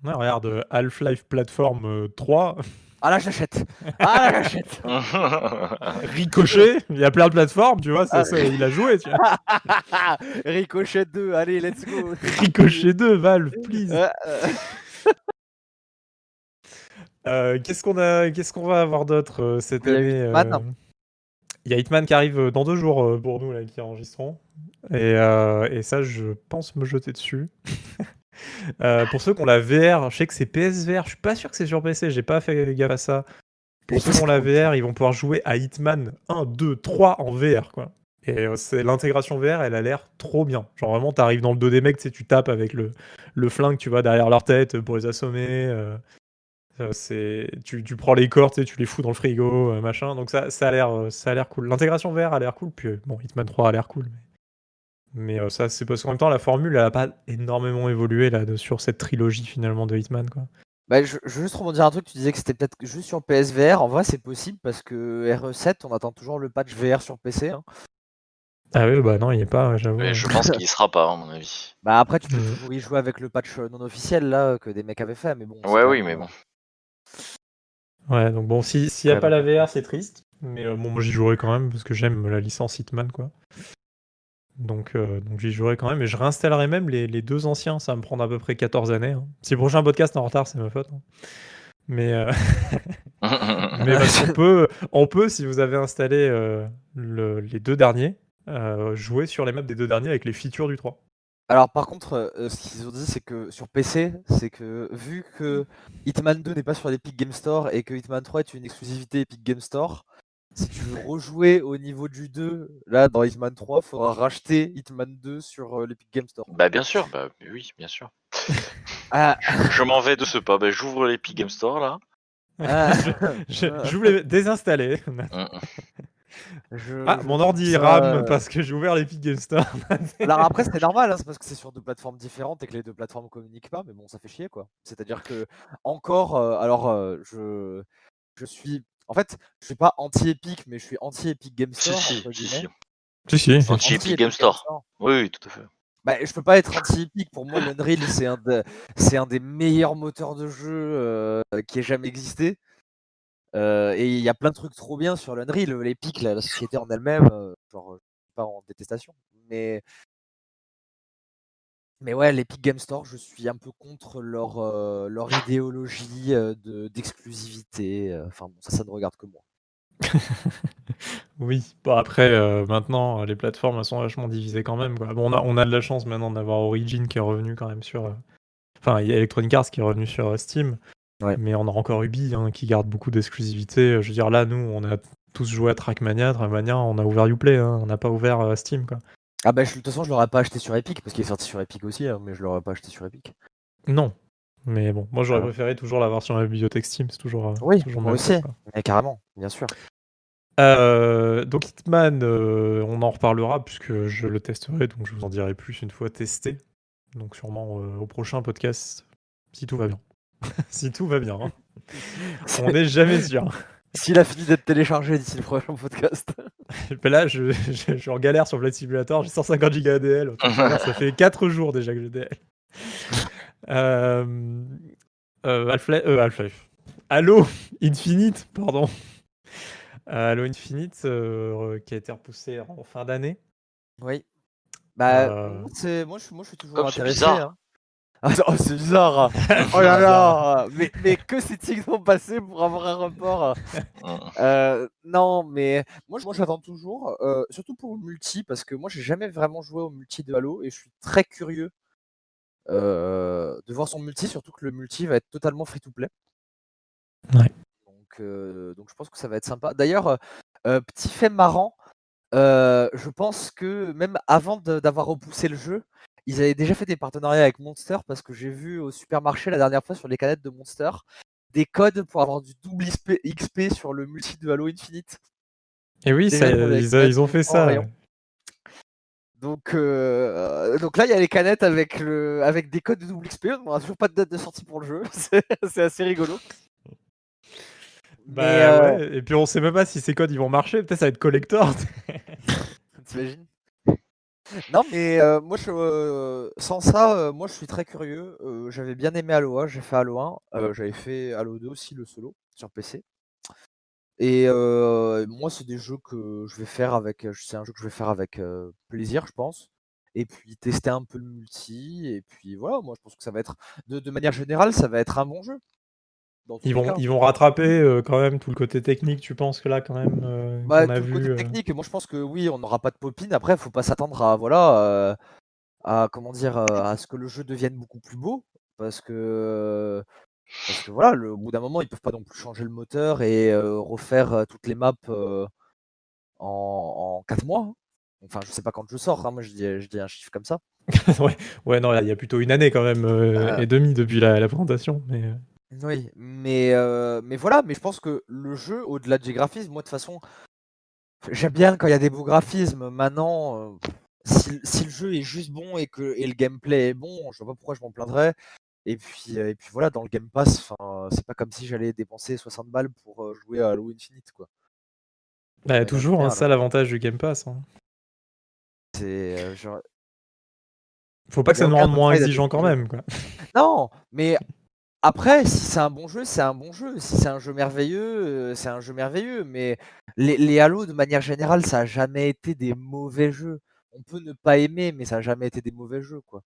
Ouais, regarde, euh, Half-Life Platform 3. Euh, ah là j'achète Ah là j'achète Ricochet, il y a plein de plateformes, tu vois, ça, ah, il a joué. Tu vois. Ricochet 2, allez, let's go Ricochet 2, Valve, please euh, Qu'est-ce qu'on a, qu'est-ce qu'on va avoir d'autre cette année Il y a Hitman qui arrive dans deux jours pour nous là, qui enregistrons. Et, et ça, je pense me jeter dessus. Euh, pour ceux qui ont la VR, je sais que c'est PSVR, je suis pas sûr que c'est sur PC, j'ai pas fait gaffe à ça. Pour ceux qui ont la VR, ils vont pouvoir jouer à Hitman 1, 2, 3 en VR, quoi. Et euh, c'est l'intégration VR, elle a l'air trop bien. Genre vraiment, t'arrives dans le dos des mecs, tu tapes avec le, flingue, tu vois, derrière leur tête pour les assommer. Euh, c'est, tu, prends les cordes, tu les fous dans le frigo, machin. Donc ça, ça a l'air, ça a l'air cool. L'intégration VR a l'air cool. Puis bon, Hitman 3 a l'air cool. Mais... Mais euh, ça, c'est parce qu'en même temps, la formule, elle a pas énormément évolué là, sur cette trilogie finalement de Hitman. Quoi. Bah, je, je, veux juste rebondir un truc, tu disais que c'était peut-être juste sur PSVR. En vrai, c'est possible parce que RE7, on attend toujours le patch VR sur PC. Hein. Ah oui, bah non, il est pas, j'avoue. Mais je pense qu'il y sera pas, à mon avis. Bah après, tu peux mmh. toujours y jouer avec le patch non officiel là que des mecs avaient fait, mais bon. Ouais, oui, mais bon. Ouais, donc bon, s'il n'y a pas la VR, c'est triste. Mais euh, bon, moi j'y jouerai quand même parce que j'aime la licence Hitman, quoi. Donc, euh, donc j'y jouerai quand même et je réinstallerai même les, les, deux anciens. Ça va me prendre à peu près 14 années. Hein. Si le prochain podcast est en retard, c'est ma faute. Hein. Mais, euh... Mais on, peut, on peut, si vous avez installé euh, le, les deux derniers, jouer sur les maps des deux derniers avec les features du 3. Alors par contre, ce qu'ils ont dit, c'est que sur PC, c'est que vu que Hitman 2 n'est pas sur l'Epic Game Store et que Hitman 3 est une exclusivité Epic Game Store, si tu veux rejouer au niveau du 2, là dans Hitman 3, il faudra racheter Hitman 2 sur euh, l'Epic Game Store. Bah bien sûr, bah oui, bien sûr. Ah. Je, m'en vais de ce pas, bah, j'ouvre l'Epic Game Store là. Ah. je, voulais désinstaller. Ah, mon ordi rame parce que j'ai ouvert l'Epic Game Store. Alors après, c'est normal, hein, c'est parce que c'est sur deux plateformes différentes et que les deux plateformes communiquent pas, mais bon, ça fait chier quoi. C'est-à-dire que, encore, euh, alors euh, je, je suis en fait, je suis pas anti-Epic, mais je suis anti-Epic Game Store. Si, si, si. Anti-Epic Game Store. Oui, oui, tout à fait. Bah, je peux pas être anti-Epic. Pour moi, l'Unreal, c'est un, un, des meilleurs moteurs de jeu euh, qui ait jamais existé. Euh, et il y a plein de trucs trop bien sur l'Unreal. L'Epic, la, la, société en elle-même, euh, genre, je suis pas en détestation. Mais mais ouais, l'Epic Game Store, je suis un peu contre leur, euh, leur idéologie euh, de, d'exclusivité. Euh, enfin, bon, ça, ça ne regarde que moi. oui, bon, après, maintenant, les plateformes elles sont vachement divisées quand même. Quoi. Bon, on a, on a de la chance maintenant d'avoir Origin qui est revenu quand même sur. Enfin, il y a Electronic Arts qui est revenu sur Steam. Mais on a encore Ubi hein, qui garde beaucoup d'exclusivité. Je veux dire, là, nous, on a tous joué à Trackmania. Trackmania, on a ouvert Uplay, hein, on n'a pas ouvert Steam. Quoi. Ah bah, je- de toute façon, je l'aurais pas acheté sur Epic, parce qu'il est sorti sur Epic aussi, hein, mais je l'aurais pas acheté sur Epic. Non. Mais bon, moi j'aurais Ah. préféré toujours la version à la bibliothèque Steam, c'est toujours, euh, Oui, toujours moi aussi. Mais carrément, bien sûr. Euh, donc Hitman, euh, on en reparlera puisque je le testerai, donc je vous en dirai plus une fois testé. Donc sûrement euh, au prochain podcast, si tout va bien. si tout va bien. hein. On n'est jamais sûr. S'il a fini d'être téléchargé d'ici le prochain podcast. Mais là, je, je, je suis en galère sur Flight Simulator, j'ai 150 Go ADL. ça fait 4 jours déjà que j'ai DL. Euh, euh, Half-Life, euh. Halo Infinite, pardon. Euh, Halo Infinite, euh, qui a été repoussé en fin d'année. Oui. Bah, Euh. c'est moi, je, moi, je suis toujours Comme c'est intéressé. bizarre. hein. Oh, c'est bizarre. oh là là. Mais, mais que s'est-il donc passé pour avoir un report Mm. Euh, Non, mais moi, j'attends toujours, euh, surtout pour le multi, parce que moi, j'ai jamais vraiment joué au multi de Halo et je suis très curieux euh, de voir son multi, surtout que le multi va être totalement free-to-play. Ouais. Donc, euh, donc je pense que ça va être sympa. D'ailleurs, petit fait marrant, euh, je pense que même avant d'avoir repoussé le jeu, ils avaient déjà fait des partenariats avec Monster parce que j'ai vu au supermarché la dernière fois sur les canettes de Monster des codes pour avoir du double XP, sur le multi de Halo Infinite. Et oui, ça- ils, a- ils ont fait ça. rayon. Donc, euh, donc là, il y a les canettes avec, le, avec des codes de double XP. On n'a toujours pas de date de sortie pour le jeu. C'est assez rigolo. Bah, euh, ouais, Et puis on sait même pas si ces codes ils vont marcher. Peut-être ça va être collector. T'imagines? Non, mais euh, moi, je, euh, sans ça, euh, moi, je suis très curieux. J'avais bien aimé Halo 1, j'ai fait Halo 1, euh, j'avais fait Halo 2 aussi, le solo, sur PC. Et moi, c'est des jeux que je vais faire avec, c'est un jeu que je vais faire avec plaisir, je pense. Et puis tester un peu le multi. Et puis voilà, moi, je pense que ça va être, de, de manière générale, ça va être un bon jeu. Ils vont, cas. ils vont rattraper euh, quand même tout le côté technique. Tu penses que là, quand même, euh, Bah, qu'on a tout le vu. côté euh, technique, moi je pense que oui, on n'aura pas de popine. Après, il faut pas s'attendre à voilà euh, à comment dire à ce que le jeu devienne beaucoup plus beau, parce que parce que voilà, le, au bout d'un moment, ils peuvent pas non plus changer le moteur et refaire toutes les maps en, en 4 mois. hein. Enfin, je sais pas quand je sors. hein, moi, je dis, je dis un chiffre comme ça. ouais, ouais, non, il y a plutôt une année quand même Euh. et demie depuis la, la présentation. Mais Oui, mais, euh, mais voilà, mais je pense que le jeu, au-delà des graphismes, moi de toute façon, j'aime bien quand il y a des beaux graphismes. Maintenant, euh, si, si le jeu est juste bon et que et le gameplay est bon, je vois pas pourquoi je m'en plaindrais. Et puis, euh, et puis voilà, dans le Game Pass, c'est pas comme si j'allais dépenser 60 balles pour jouer à Halo Infinite, quoi. bah, toujours, hein, ça l'avantage du Game Pass. hein. C'est euh, genre- Faut pas que ça nous rende moins exigeant quand même. Quoi. Non, mais après, si c'est un bon jeu, c'est un bon jeu. Si c'est un jeu merveilleux, euh, c'est un jeu merveilleux. Mais les, les Halo, de manière générale, ça a jamais été des mauvais jeux. On peut ne pas aimer, mais ça a jamais été des mauvais jeux, quoi.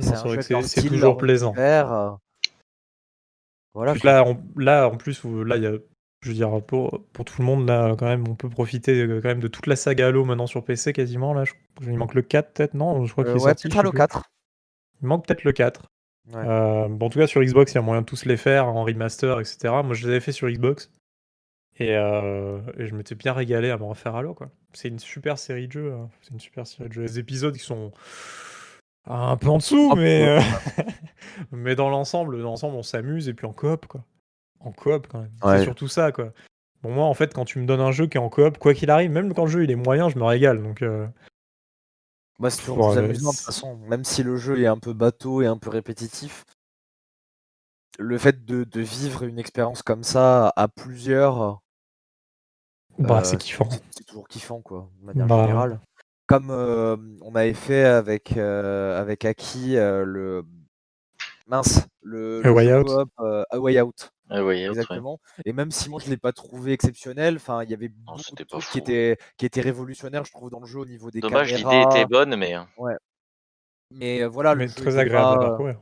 C'est toujours plaisant. univers, euh, Voilà. Là, on- là, en plus, là, il y a, je veux dire, pour, pour tout le monde, là, quand même, on peut profiter euh, quand même de toute la saga Halo maintenant sur PC quasiment. Là, je- il manque le 4, peut-être, non? Je crois qu'il Euh, ouais, sorti. peut-être je sais Halo plus. 4. Il manque peut-être le 4. Ouais. Euh, bon, en tout cas, sur Xbox, il y a moyen de tous les faire en remaster, etc. Moi, je les avais fait sur Xbox. Et, euh, et je m'étais bien régalé à me refaire Halo, quoi. C'est une super série de jeux. hein. C'est une super série de jeux. Les épisodes qui sont un peu en dessous, mais, euh, mais dans l'ensemble, dans l'ensemble, on s'amuse et puis en coop, quoi. En coop, quand même. Ouais. C'est surtout ça, quoi. Bon, moi, en fait, quand tu me donnes un jeu qui est en coop, quoi qu'il arrive, même quand le jeu il est moyen, je me régale. Donc, euh, Bah, c'est toujours plus euh, amusant de toute façon. Même si le jeu est un peu bateau et un peu répétitif, le fait de, de vivre une expérience comme ça à plusieurs, bah, Euh, c'est kiffant. c'est- toujours kiffant, quoi, de manière Bah, générale. Comme euh, on avait fait avec, euh, avec Aki euh, le. Mince, le. A le Way Out. euh, A Way Out, Ah oui, autre, ouais. exactement. Et même si moi je l'ai pas trouvé exceptionnel, enfin, il y avait beaucoup de pas trucs fou, qui hein. étaient, qui étaient révolutionnaires, je trouve, dans le jeu au niveau des Dommage, l'idée caméras. était bonne, mais hein. Mais euh, voilà, le jeu très était agréable à parcourir.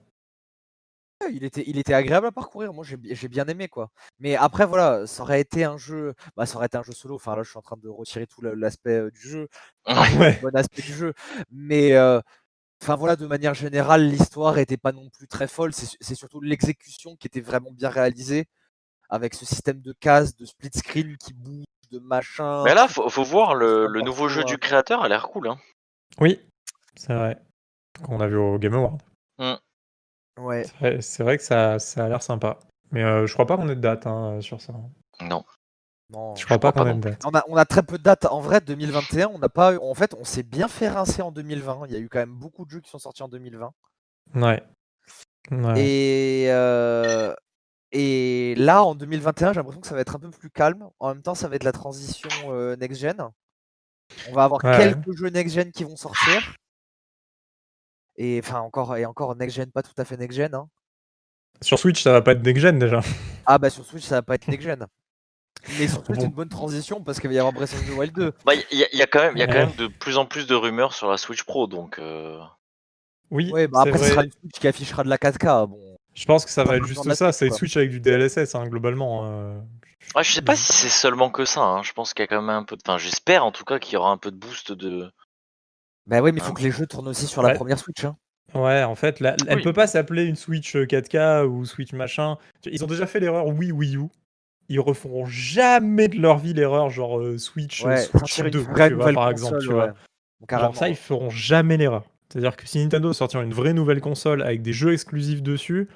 Ouais, il était, il était agréable à parcourir. Moi, j'ai j'ai bien aimé quoi. Mais après, voilà, ça aurait été un jeu. Bah, ça aurait été un jeu solo. Enfin, là, je suis en train de retirer tout la- l'aspect euh, du jeu, Ouais. le bon aspect du jeu. Mais euh, enfin voilà, de manière générale, l'histoire était pas non plus très folle. C'est surtout l'exécution qui était vraiment bien réalisée, avec ce système de cases, de split screen qui bouge de machin. Mais là, faut, faut voir le, nouveau jeu quoi. du créateur, a l'air cool. Hein. Oui, c'est vrai. Qu'on a vu au Game Award. Ouais. C'est vrai- C'est vrai que ça, ça a l'air sympa. Mais euh, je crois pas qu'on ait de date hein, sur ça. Non. Non. Je crois pas crois. On a, on a très peu de dates. En vrai, 2021, on n'a pas. eu- En fait, on s'est bien fait rincer en 2020. Il y a eu quand même beaucoup de jeux qui sont sortis en 2020. Ouais. Ouais. Et, euh, et là, en 2021, j'ai l'impression que ça va être un peu plus calme. En même temps, ça va être la transition euh, next-gen. On va avoir Ouais. quelques jeux next-gen qui vont sortir. Et enfin, encore, et encore next-gen, pas tout à fait next-gen. hein. Sur Switch, ça va pas être next-gen déjà. Ah bah sur Switch, ça va pas être next-gen. Mais sur Switch, Bon. c'est une bonne transition parce qu'il va y avoir Breath of the Wild 2. Bah, il y, a- il y a quand même, il y a quand Ouais. même de plus en plus de rumeurs sur la Switch Pro, donc. euh, Oui, Ouais, bah après, ce sera une Switch qui affichera de la 4K. Bon. Je pense que ça va être juste ça. Switch, C'est une. Switch avec du DLSS, hein, globalement. euh. Ouais, je sais pas si c'est seulement que ça. Hein. Je pense qu'il y a quand même un peu de. Enfin, j'espère en tout cas qu'il y aura un peu de boost de. Bah oui, mais il faut Ah. que les jeux tournent aussi sur la première Switch. hein. Ouais, en fait, la- elle Oui. peut pas s'appeler une Switch euh, 4K ou Switch machin. Ils ont déjà fait l'erreur Wii Wii U. Ils referont jamais de leur vie l'erreur genre euh, Switch, euh, Ouais, Switch sortir une 2, vraie tu vois, par console, exemple. Tu vois. Genre ça, ils feront jamais l'erreur. C'est-à-dire que si Nintendo sortir une vraie nouvelle console avec des jeux exclusifs dessus,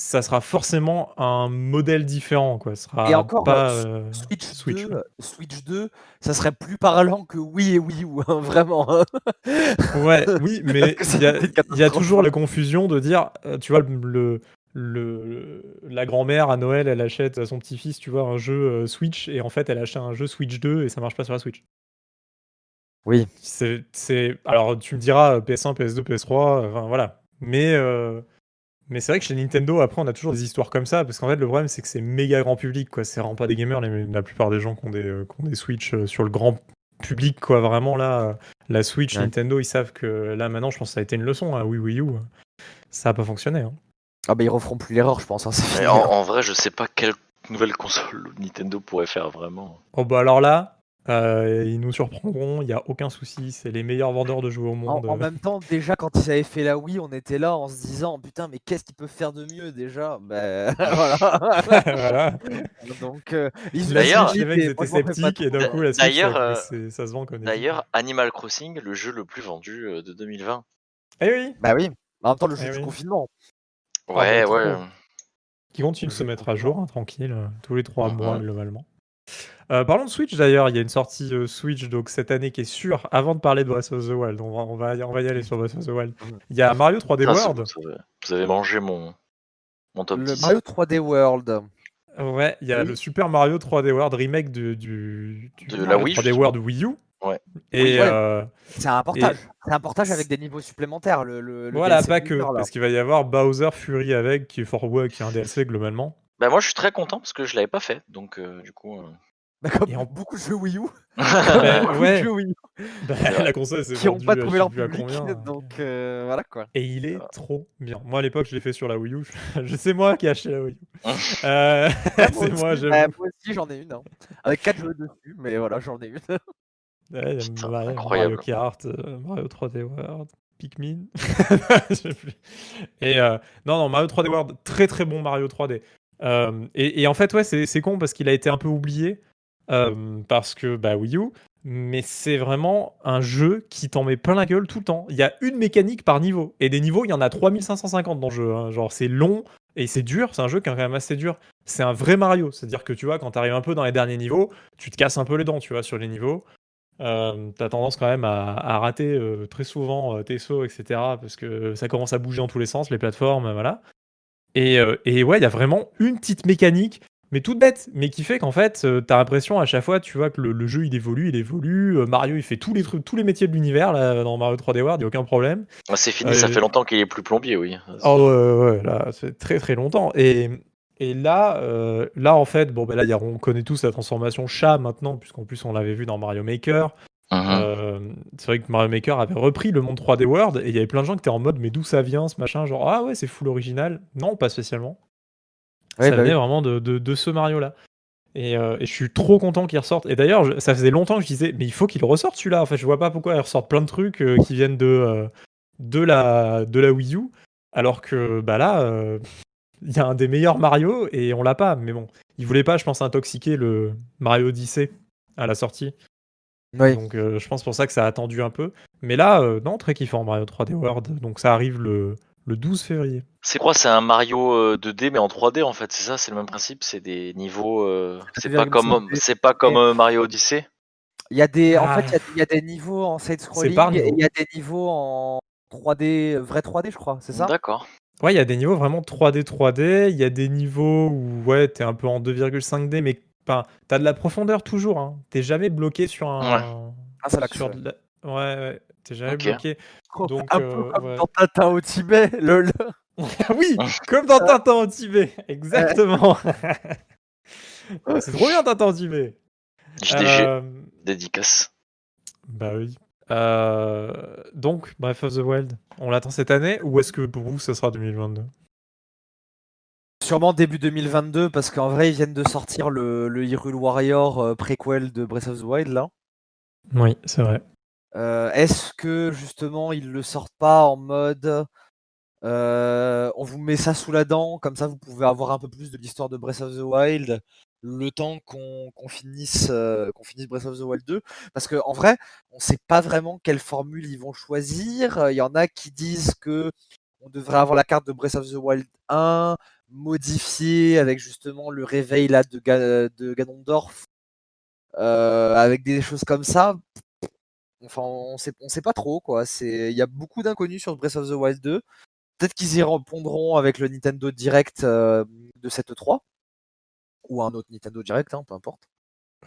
ça sera forcément un modèle différent, quoi. Ce sera Et encore, pas euh, euh, Switch, Switch. 2, Switch 2, ça serait plus parlant que Wii et Wii U, hein, vraiment. hein. Ouais, oui, mais il y, a- y toujours la confusion de dire, euh, tu vois, le, le, la grand-mère à Noël, elle achète à son petit-fils, tu vois, un jeu Switch, et en fait, elle achète un jeu Switch 2 et ça marche pas sur la Switch. Oui. C'est. Alors, tu me diras euh, PS1, PS2, PS3, enfin voilà. Mais, euh, mais c'est vrai que chez Nintendo, après, on a toujours des histoires comme ça, parce qu'en fait, le problème, c'est que c'est méga grand public, quoi. C'est vraiment pas des gamers, les- la plupart des gens qui ont des, euh, qui ont des Switch euh, sur le grand public, quoi. Vraiment, là, euh, la Switch, Ouais. Nintendo, ils savent que là, maintenant, je pense que ça a été une leçon, hein, Wii Wii U. euh, Ça a pas fonctionné. hein. Ah bah ils referont plus l'erreur, je pense. hein, en, en vrai, je sais pas quelle nouvelle console Nintendo pourrait faire vraiment. Oh, bah alors là, euh, ils nous surprendront, il y a aucun souci, c'est les meilleurs vendeurs de jeux au monde. en même temps, déjà quand ils avaient fait la Wii, on était là en se disant putain, mais qu'est-ce qu'ils peuvent faire de mieux déjà? Ben voilà. voilà. Donc euh, D'ailleurs- les mecs étaient sceptiques, et d'un coup, la Switch, ça, euh, se vend comme D'ailleurs, Animal Crossing, le jeu le plus vendu euh, de 2020. Eh oui, Bah oui. En même temps, le jeu Eh du oui. confinement. Ouais, trop. ouais. qui continue de se mettre à jour, hein, tranquille, tous les trois Mhm. mois globalement. Euh, parlons de Switch d'ailleurs, il y a une sortie euh, Switch donc cette année qui est sûre. Avant de parler de Breath of the Wild, on va, on va, y- on va y aller sur Breath of the Wild. Mhm. Il y a Mario 3D Putain, c'est- World. vous, avez, vous avez mangé mon, mon top Le 10. Mario 3D World. Ouais, il y a Oui. le Super Mario 3D World remake de, du, du De la Wii, 3D justement. World Wii U. Ouais. Et Oui, ouais. euh, C'est un portage. C'est un portage avec des niveaux supplémentaires. Le, le- le voilà, DLC pas que, là. parce qu'il va y avoir Bowser Fury avec, qui est fort ouais, qui est un DLC globalement. Bah, moi, je suis très content parce que je l'avais pas fait. Donc, euh, du coup. euh, Bah, comme Et en- beaucoup de jeux Wii U. Bah, beaucoup ouais. de jeux Wii U Bah, la console c'est qui n'ont pas trouvé leur public. combien. Donc euh, voilà quoi. Et il est trop bien. Moi à l'époque je l'ai fait sur la Wii U. Je sais moi qui ai acheté la Wii U. Euh, c'est moi, aussi, j'avoue. bah, moi aussi j'en ai une. hein. Avec 4 jeux dessus, mais voilà, j'en ai une. Ouais, il y a Putain, Mario, incroyable. Mario Kart, euh, Mario 3D World, Pikmin. Je sais plus. et euh, non, non, Mario 3D World, très très bon Mario 3D. Euh, et, en fait, ouais, c'est con parce qu'il a été un peu oublié euh, parce que bah, Wii U, mais c'est vraiment un jeu qui t'en met plein la gueule tout le temps. Il y a une mécanique par niveau. Et des niveaux, il y en a 3550 dans le jeu. hein. Genre, c'est long et c'est dur. C'est un jeu qui est quand même assez dur. C'est un vrai Mario. C'est-à-dire que tu vois, quand tu arrives un peu dans les derniers niveaux, tu te casses un peu les dents, tu vois, sur les niveaux. Euh, t'as tendance quand même à, rater euh, très souvent tes sauts, etc. Parce que ça commence à bouger dans tous les sens, les plateformes, voilà. Et, euh, et ouais, il y a vraiment une petite mécanique, mais toute bête, mais qui fait qu'en fait, euh, t'as l'impression à chaque fois, tu vois, que le, le jeu il évolue, il évolue. Euh, Mario il fait tous les trucs, tous les métiers de l'univers là, dans Mario 3D World, il y a aucun problème. Ah, c'est fini, ça fait longtemps qu'il est plus plombier, oui. Oh ouais, ouais, là, c'est très très longtemps. Et, et là, euh, là, en fait, bon, ben là, on connaît tous la transformation chat maintenant, puisqu'en plus on l'avait vu dans Mario Maker. Mhm. Euh, c'est vrai que Mario Maker avait repris le monde 3D World, et il y avait plein de gens qui étaient en mode, mais d'où ça vient ce machin Genre, ah ouais, c'est full original. Non, pas spécialement. Ouais, ça bah venait oui. vraiment de, de, de ce Mario-là. Et, euh, et je suis trop content qu'il ressorte. Et d'ailleurs, je- ça faisait longtemps que je disais, mais il faut qu'il ressorte celui-là. En fait, je vois pas pourquoi il ressorte plein de trucs euh, qui viennent de, euh, de, la, de la Wii U, alors que bah là, euh, il y a un des meilleurs Mario et on l'a pas. Mais bon, il voulait pas, je pense, intoxiquer le Mario Odyssey à la sortie. Oui. Donc euh, je pense pour ça que ça a attendu un peu. Mais là, euh, non, très kiffant Mario 3D World. Donc ça arrive le, le 12 février. C'est quoi? C'est un Mario euh, 2D mais en 3D en fait, c'est ça? C'est le même principe? C'est des niveaux. euh, C'est pas 3,5D. comme, c'est pas comme euh, Mario Odyssey? Il y a des, en Ah. fait, il y y, a des niveaux en side scrolling par et niveau. il y a des niveaux en 3D, vrai 3D, je crois, c'est ça? D'accord. Ouais, il y a des niveaux vraiment 3D, 3D. Il y a des niveaux où ouais, t'es un peu en 2,5D, mais enfin, t'as de la profondeur toujours. Hein. T'es jamais bloqué sur un. Ah, sur ouais. de la- Ouais, ouais. T'es jamais bloqué. Donc, un euh, peu comme ouais. dans Tintin au Tibet, lol. Ah oui, comme dans Tintin au Tibet. Exactement. C'est trop bien Tintin au Tibet. JDG, Euh, dédicace. Bah oui. Euh, donc, Breath of the Wild, on l'attend cette année ou est-ce que pour vous ça sera 2022 Sûrement début 2022, parce qu'en vrai, ils viennent de sortir le, le Hyrule Warrior euh, préquel de Breath of the Wild, là. Oui, c'est vrai. Euh, Est-ce que, justement, ils le sortent pas en mode... euh, on vous met ça sous la dent, comme ça vous pouvez avoir un peu plus de l'histoire de Breath of the Wild le temps qu'on finisse, euh, qu'on finisse Breath of the Wild 2. Parce qu'en vrai, on sait pas vraiment quelle formule ils vont choisir. Il y en a qui disent que on devrait avoir la carte de Breath of the Wild 1 modifiée avec justement le réveil là de, de Ganondorf, euh, avec des choses comme ça. Enfin, on sait, on sait pas trop quoi. C'est, il y a beaucoup d'inconnus sur Breath of the Wild 2. Peut-être qu'ils y répondront avec le Nintendo Direct euh, de cette 3 ou un autre Nintendo Direct, hein, peu importe.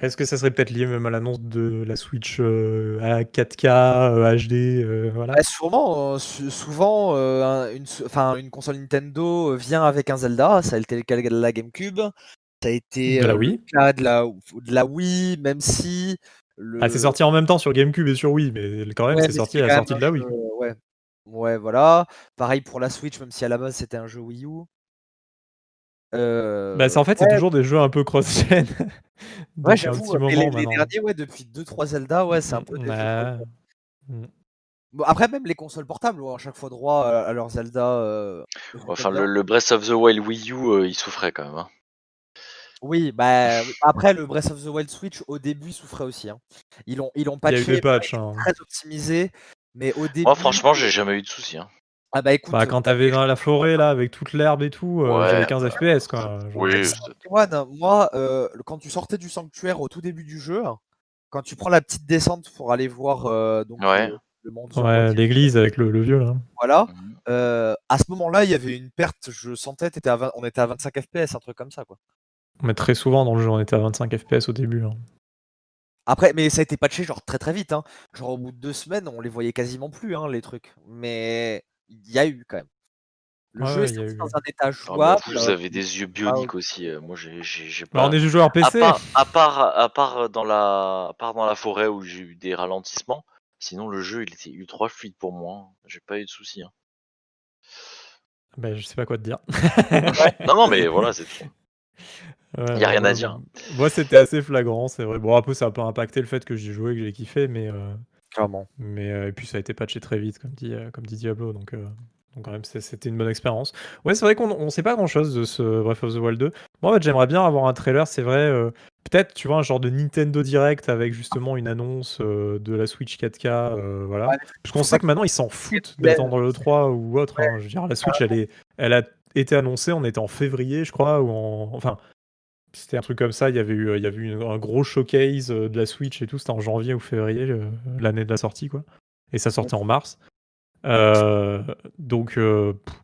Est-ce que ça serait peut-être lié même à l'annonce de la Switch euh, à 4K, euh, HD, euh, voilà? Bah, sûrement, euh, souvent, euh, un- une, une console Nintendo euh, vient avec un Zelda. Ça a été le cas de la GameCube. Ça a été De la euh, Wii. le cas de la, de la Wii, même si. Le... Ah, c'est sorti en même temps sur GameCube et sur Wii, mais quand même, Ouais, c'est sorti à la sortie de la Wii. euh, ouais. ouais, voilà. Pareil pour la Switch, même si à la base c'était un jeu Wii U. Euh, Bah, c'est en fait, c'est ouais, toujours des jeux un peu cross-gen. ouais, j'avoue, les, les derniers, ouais, depuis 2-3 Zelda, ouais, c'est un peu des jeux Ouais. comme- Mm. Bon, après, même les consoles portables ont à chaque fois droit à, leur Zelda. euh, Enfin, le, le Breath of the Wild Wii U, euh, il souffrait quand même. hein. Oui, bah après le Breath of the Wild Switch au début il souffrait aussi. hein. Ils l'ont ils l'ont Il y a eu patché, des patchs. hein. très optimisé, mais au début. Moi, franchement, j'ai jamais eu de soucis. hein. Ah bah écoute, Bah, quand t'avais dans la forêt là avec toute l'herbe et tout, euh, j'avais 15 FPS quoi. Oui, moi, euh, quand tu sortais du sanctuaire au tout début du jeu, quand tu prends la petite descente pour aller voir euh, donc Ouais. le, le monde Ouais, l'église avec le, le vieux là. voilà. Euh, à ce moment-là, il y avait une perte. Je sentais, t'étais à 20 on était à 25 FPS, un truc comme ça quoi. Mais très souvent dans le jeu, on était à 25 FPS au début. hein. Après, mais ça a été patché genre très très vite. Hein. Genre au bout de deux semaines, on les voyait quasiment plus hein, les trucs. Mais il y a eu quand même. Le Ouais, jeu est il sorti eu. dans un état Ah, bah, jouable. vous avez des yeux bioniques aussi. euh, Moi, j'ai j'ai- j'ai Bah, pas. on est joueur à PC. part, à part, à part dans la, à part dans la forêt où j'ai eu des ralentissements. Sinon, le jeu, il était ultra fluide pour moi. hein. J'ai pas eu de soucis. hein. Bah, je sais pas quoi te dire. Non, non, mais voilà, c'est tout. Ouais, Y a rien à dire. Moi, c'était assez flagrant, c'est vrai. Bon, après, ça a pas impacté le fait que j'y joué, que j'ai kiffé, mais, euh, Clairement. mais euh, et puis ça a été patché très vite, comme dit, euh, comme dit Diablo, donc, euh, donc quand même, c'était une bonne expérience. Ouais, c'est vrai qu'on on sait pas grand chose de ce Breath of the Wild 2. Moi, en fait, j'aimerais bien avoir un trailer, c'est vrai. Peut-être, tu vois, un genre de Nintendo Direct avec justement une annonce de la Switch 4K, euh, voilà. Parce qu'on sait que maintenant, ils s'en foutent d'attendre le 3 ou autre. hein. Je veux dire, la Switch, elle, est, elle a été annoncée, on était en février, je crois, ou en. Enfin, c'était un truc comme ça. Il y avait eu, il y avait eu un gros showcase euh, de la Switch et tout. C'était en janvier ou février, l'année de la sortie, quoi. Et ça sortait en mars. Euh, donc, euh, pff,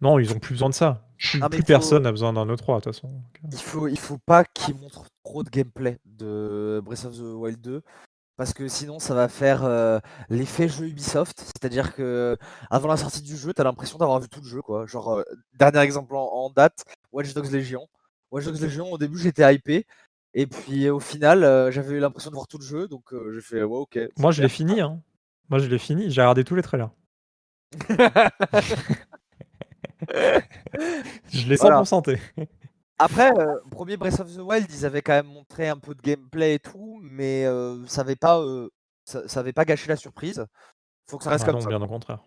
non, ils ont plus besoin de ça. Plus, Ah, faut- personne n'a besoin d'un E3, de toute façon. Il faut, il faut pas qu'ils montrent trop de gameplay de Breath of the Wild 2. Parce que sinon, ça va faire euh, l'effet jeu Ubisoft. C'est-à-dire que avant la sortie du jeu, t'as l'impression d'avoir vu tout le jeu. Quoi. Genre, dernier exemple en, en date, Watch Dogs Legion. Watch Dogs Legion, au début, j'étais hypé. Et puis au final, euh, j'avais eu l'impression de voir tout le jeu. Donc euh, j'ai fait, ouais, ok. Moi, je l'ai fini. Hein. Moi, je l'ai fini. J'ai regardé tous les trailers. Je l'ai Voilà. 100% tenté. Après, euh, premier Breath of the Wild, ils avaient quand même montré un peu de gameplay et tout, mais ça n'avait pas, ça, ça avait pas gâché la surprise. Faut que ça reste Ah comme non, ça. bien au contraire.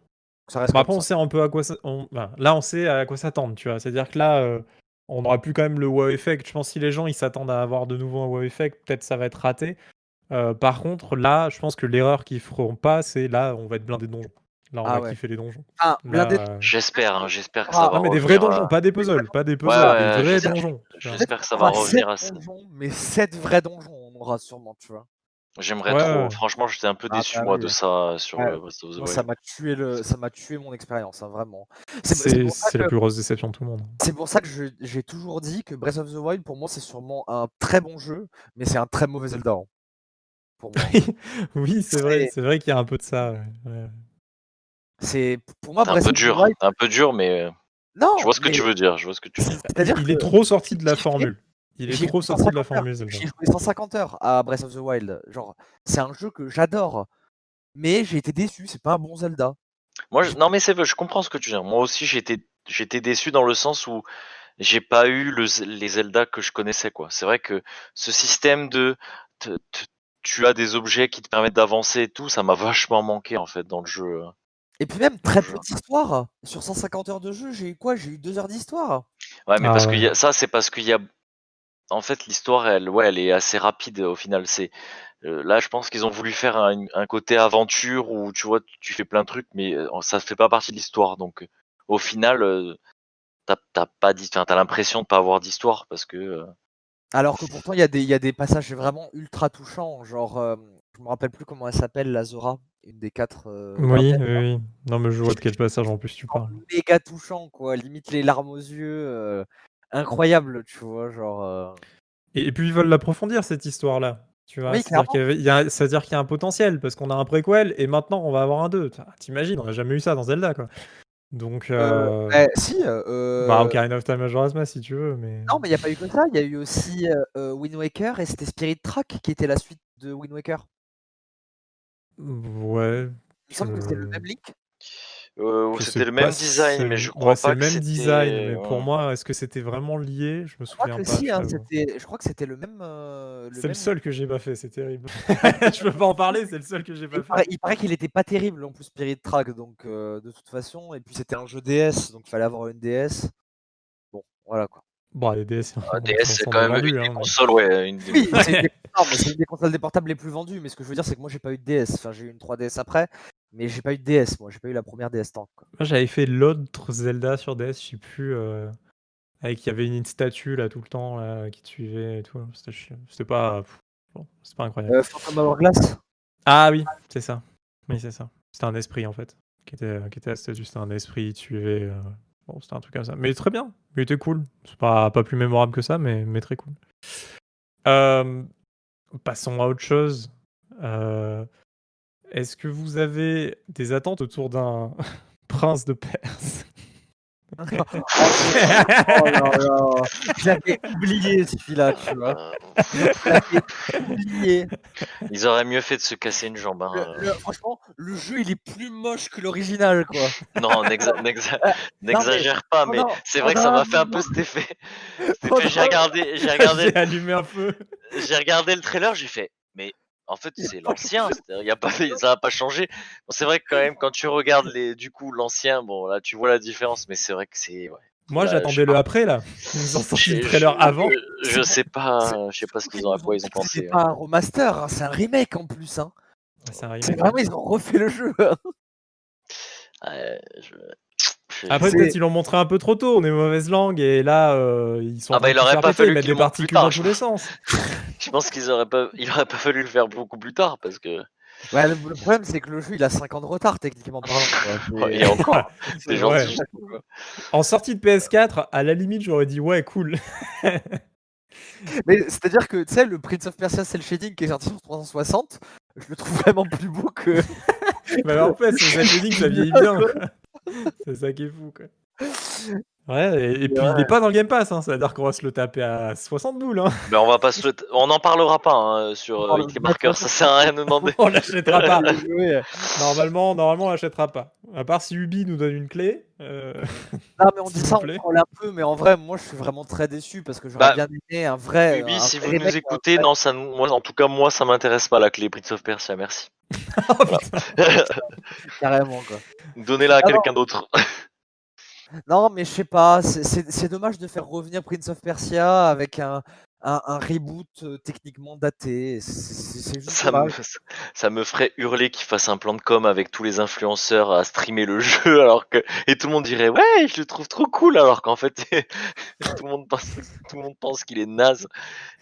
Ça reste Bah, après, on sait un peu à quoi ça... on- enfin, là, on sait à quoi s'attendre, tu vois. C'est-à-dire que là, on n'aura plus quand même le wow effect. Je pense que si les gens ils s'attendent à avoir de nouveau un wow effect, peut-être ça va être raté. Euh, par contre, là, je pense que l'erreur qu'ils feront pas, c'est là, on va être blindé de donjons. Là, on Ah va ouais. kiffer les donjons. Ah, blindé. euh, J'espère, hein, j'espère que Ah, ça va non, mais des vrais à- donjons, pas des puzzles, pas des puzzles, ouais, des vrais j'espère- donjons. J'espère que ça va Enfin, revenir sept à ça. donjons, mais 7 vrais donjons, on aura sûrement, tu vois. J'aimerais Ouais, trop. ouais. Franchement, j'étais un peu Ah, déçu bah moi oui, de ça sur Ouais. euh, Breath of the Wild. ça m'a tué le, ça m'a tué mon expérience, hein, vraiment. C'est la plus grosse déception de tout le monde. c'est pour ça que je- j'ai toujours dit que Breath of the Wild, pour moi, c'est sûrement un très bon jeu, mais c'est un très mauvais Zelda. hein, Pour moi. oui, c'est vrai, C'est- vrai qu'il y a un peu de ça. C'est pour moi C'est un Breath peu of the dur, Wild. un peu dur, mais euh, Non, je vois ce que mais tu veux dire. Je vois ce que tu veux dire. C'est-à-dire Il que est trop sorti de la formule. Il est trop sorti de la 150 heures. formule, Zelda. J'ai joué 150 heures à Breath of the Wild. Genre, c'est un jeu que j'adore, mais j'ai été déçu. C'est pas un bon Zelda. Moi, je- non, mais c'est vrai, je comprends ce que tu dis. Moi aussi, j'étais, j'étais déçu dans le sens où j'ai pas eu le, les Zelda que je connaissais, quoi. C'est vrai que ce système de, te- te- tu as des objets qui te permettent d'avancer et tout, ça m'a vachement manqué en fait dans le jeu. Et puis même très peu d'histoire. Sur 150 heures de jeu, j'ai eu quoi? J'ai eu 2 heures d'histoire. Ouais, mais Ah parce que ouais. y a- ça, c'est parce qu'il y a, en fait, l'histoire, elle, ouais, elle est assez rapide au final. C'est euh, là, je pense qu'ils ont voulu faire un, un côté aventure où tu vois, tu fais plein de trucs, mais euh, ça fait pas partie de l'histoire. Donc, euh, au final, euh, t'as t'as pas dit, enfin, t'as l'impression de pas avoir d'histoire parce que euh, Alors que pourtant, il y, a des- il y a des passages vraiment ultra touchants. Genre, euh, je me rappelle plus comment elle s'appelle, la Zora, une des quatre. euh, Oui, oui, oui. Non, mais je vois de quel passage en plus tu parles. Méga touchant, quoi. Limite les larmes aux yeux. Incroyable, tu vois. Genre. euh, Et, et puis ils veulent l'approfondir cette histoire-là. Tu vois, Oui, c'est-à-dire qu'il y a- qu'il y a un potentiel parce qu'on a un préquel et maintenant on va avoir un 2. T'imagines, on n'a jamais eu ça dans Zelda quoi. Donc, euh, euh, eh, si. euh, bah, Ocarina of Time Majora's Mask si tu veux, mais. Non, mais il n'y a pas eu que ça. Il y a eu aussi Wind Waker et c'était Spirit Track qui était la suite de Wind Waker. Ouais. Il me semble que c'est le même Link. Euh, c'était le même design, c'est- mais je ouais, crois c'est pas le que même design, mais pour ouais. moi, est-ce que c'était vraiment lié? Je me Je crois souviens que pas. si, hein, je crois que c'était le même. euh, C'est le seul que j'ai pas fait, c'est terrible. je peux pas en parler, c'est le seul que j'ai pas paraît, fait. il paraît qu'il était pas terrible en plus Spirit Track, donc euh, de toute façon. Et puis c'était un jeu DS, donc il fallait avoir une DS. Bon, voilà quoi. Bon, les DS, Ah, DS, c'est quand même une des hein, mais- ouais, une Oui, c'est une, des... non, mais c'est une des consoles des portables les plus vendues. Mais ce que je veux dire, c'est que moi j'ai pas eu de DS. Enfin, j'ai eu une 3DS après, mais j'ai pas eu de DS. Moi, j'ai pas eu la première DS tank. quoi. Moi, j'avais fait l'autre Zelda sur DS, je sais plus. euh, Avec, il y avait une statue là tout le temps là, qui te suivait et tout. C'était pas. pff, Bon, c'était pas incroyable. Euh, Phantom Hourglass. Ah oui, c'est ça. Oui, c'est ça. C'était un esprit en fait. Qui était, qui était la statue, c'était un esprit, il te suivait. euh, Bon, c'était un truc comme ça. Mais très bien. Il était cool. C'est pas, pas plus mémorable que ça, mais, mais très cool. Euh, passons à autre chose. Euh, Est-ce que vous avez des attentes autour d'un prince de Perse Oh j'avais oublié celui-là, tu vois. J'avais oublié. ils auraient mieux fait de se casser une jambe. hein. Le- le- franchement, le jeu il est plus moche que l'original, quoi. Non, n'exa- n'exagère pas, mais non, c'est vrai que ça non, m'a fait un peu cet effet. Oh effet, J'ai regardé, j'ai regardé, J'ai allumé un feu. j'ai regardé le trailer, j'ai fait, en fait c'est l'ancien, c'est-à-dire, y a pas, ça n'a pas changé. Bon, c'est vrai que quand même quand tu regardes les, du coup l'ancien, bon là tu vois la différence, mais c'est vrai que c'est. Ouais. Moi, j'attendais le pas. après là. Ils ont sorti le Je- trailer je- avant. Je, je sais pas, je sais pas ce qu'ils ont, à quoi ils ont C'est pensé. pas un remaster, hein, c'est un remake en plus. Hein. C'est un C'est remake. vraiment, ils ont refait le jeu. Ouais, je- je- Après, peut-être ils l'ont montré un peu trop tôt. On est mauvaise langue et là, euh, ils sont. Ah en bah, train il aurait pas fallu qu'ils des le montrent plus particules tard, dans je tous les sens. je pense qu'ils auraient pas, il aurait pas fallu le faire beaucoup plus tard parce que. Ouais, le, le problème, c'est que le jeu il a 5 ans de retard, techniquement parlant. Et encore, c'est- c'est gentil. Ouais. En sortie de PS4, à la limite, j'aurais dit ouais, cool. Mais c'est-à-dire que, tu sais, le Prince of Persia Cell Shading qui est sorti sur 360, je le trouve vraiment plus beau que. Mais en fait, qui que ça vieillit bien. C'est ça qui est fou, quoi. Ouais, et, et puis il n'est pas dans le Game Pass, hein, ça veut dire qu'on va se le taper à 60 boules. Hein. Mais on va pas se le- on n'en parlera pas hein, sur euh, le Hit Marker, ça sert à rien de demander. On l'achètera pas. Normalement, normalement, on l'achètera pas. À part si Ubi nous donne une clé. euh, Non, mais on dit ça, on un peu, mais en vrai, moi je suis vraiment très déçu parce que j'aurais Bah, bien aimé un vrai. Ubi, un si vrai vous nous écoutez, non, ça, nous- moi, en tout cas, moi, ça m'intéresse pas la clé Prince of Persia, merci. oh. Carrément, quoi. Donnez-la à non. quelqu'un d'autre. Non, mais je sais pas, c'est- dommage de faire revenir Prince of Persia avec un, un, un reboot euh, techniquement daté. Juste Ça me, ça me ferait hurler qu'ils fassent un plan de com avec tous les influenceurs à streamer le jeu alors que et tout le monde dirait ouais je le trouve trop cool alors qu'en fait tout le monde pense tout le monde pense qu'il est naze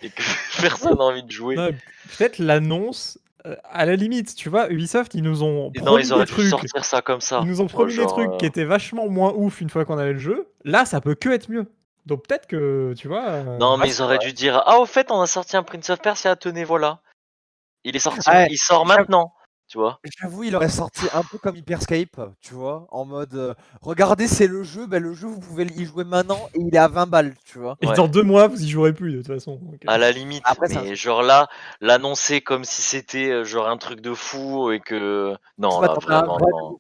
et que personne n'a envie de jouer. Peut-être l'annonce, à la limite, tu vois, Ubisoft, ils nous ont promis non ils auraient des dû trucs. sortir ça comme ça. Ils nous ont promis vois, des trucs euh, qui étaient vachement moins ouf une fois qu'on avait le jeu. Là, ça peut que être mieux. Donc peut-être que, tu vois. euh, Non, mais Ouais, ils auraient vrai. dû dire Ah, au fait, on a sorti un Prince of Persia, tenez, voilà. Il est sorti, Ouais, il sort maintenant, tu vois? J'avoue, il aurait sorti un peu comme Hyperscape, tu vois, en mode euh, regardez, c'est le jeu, ben, le jeu vous pouvez y jouer maintenant et il est à 20 balles, tu vois. Et Ouais. dans deux mois, vous y jouerez plus de toute façon. Donc, euh, À la limite, Après, ça- mais genre là, l'annoncer comme si c'était euh, genre un truc de fou et que. Non, là, vraiment, vrai non.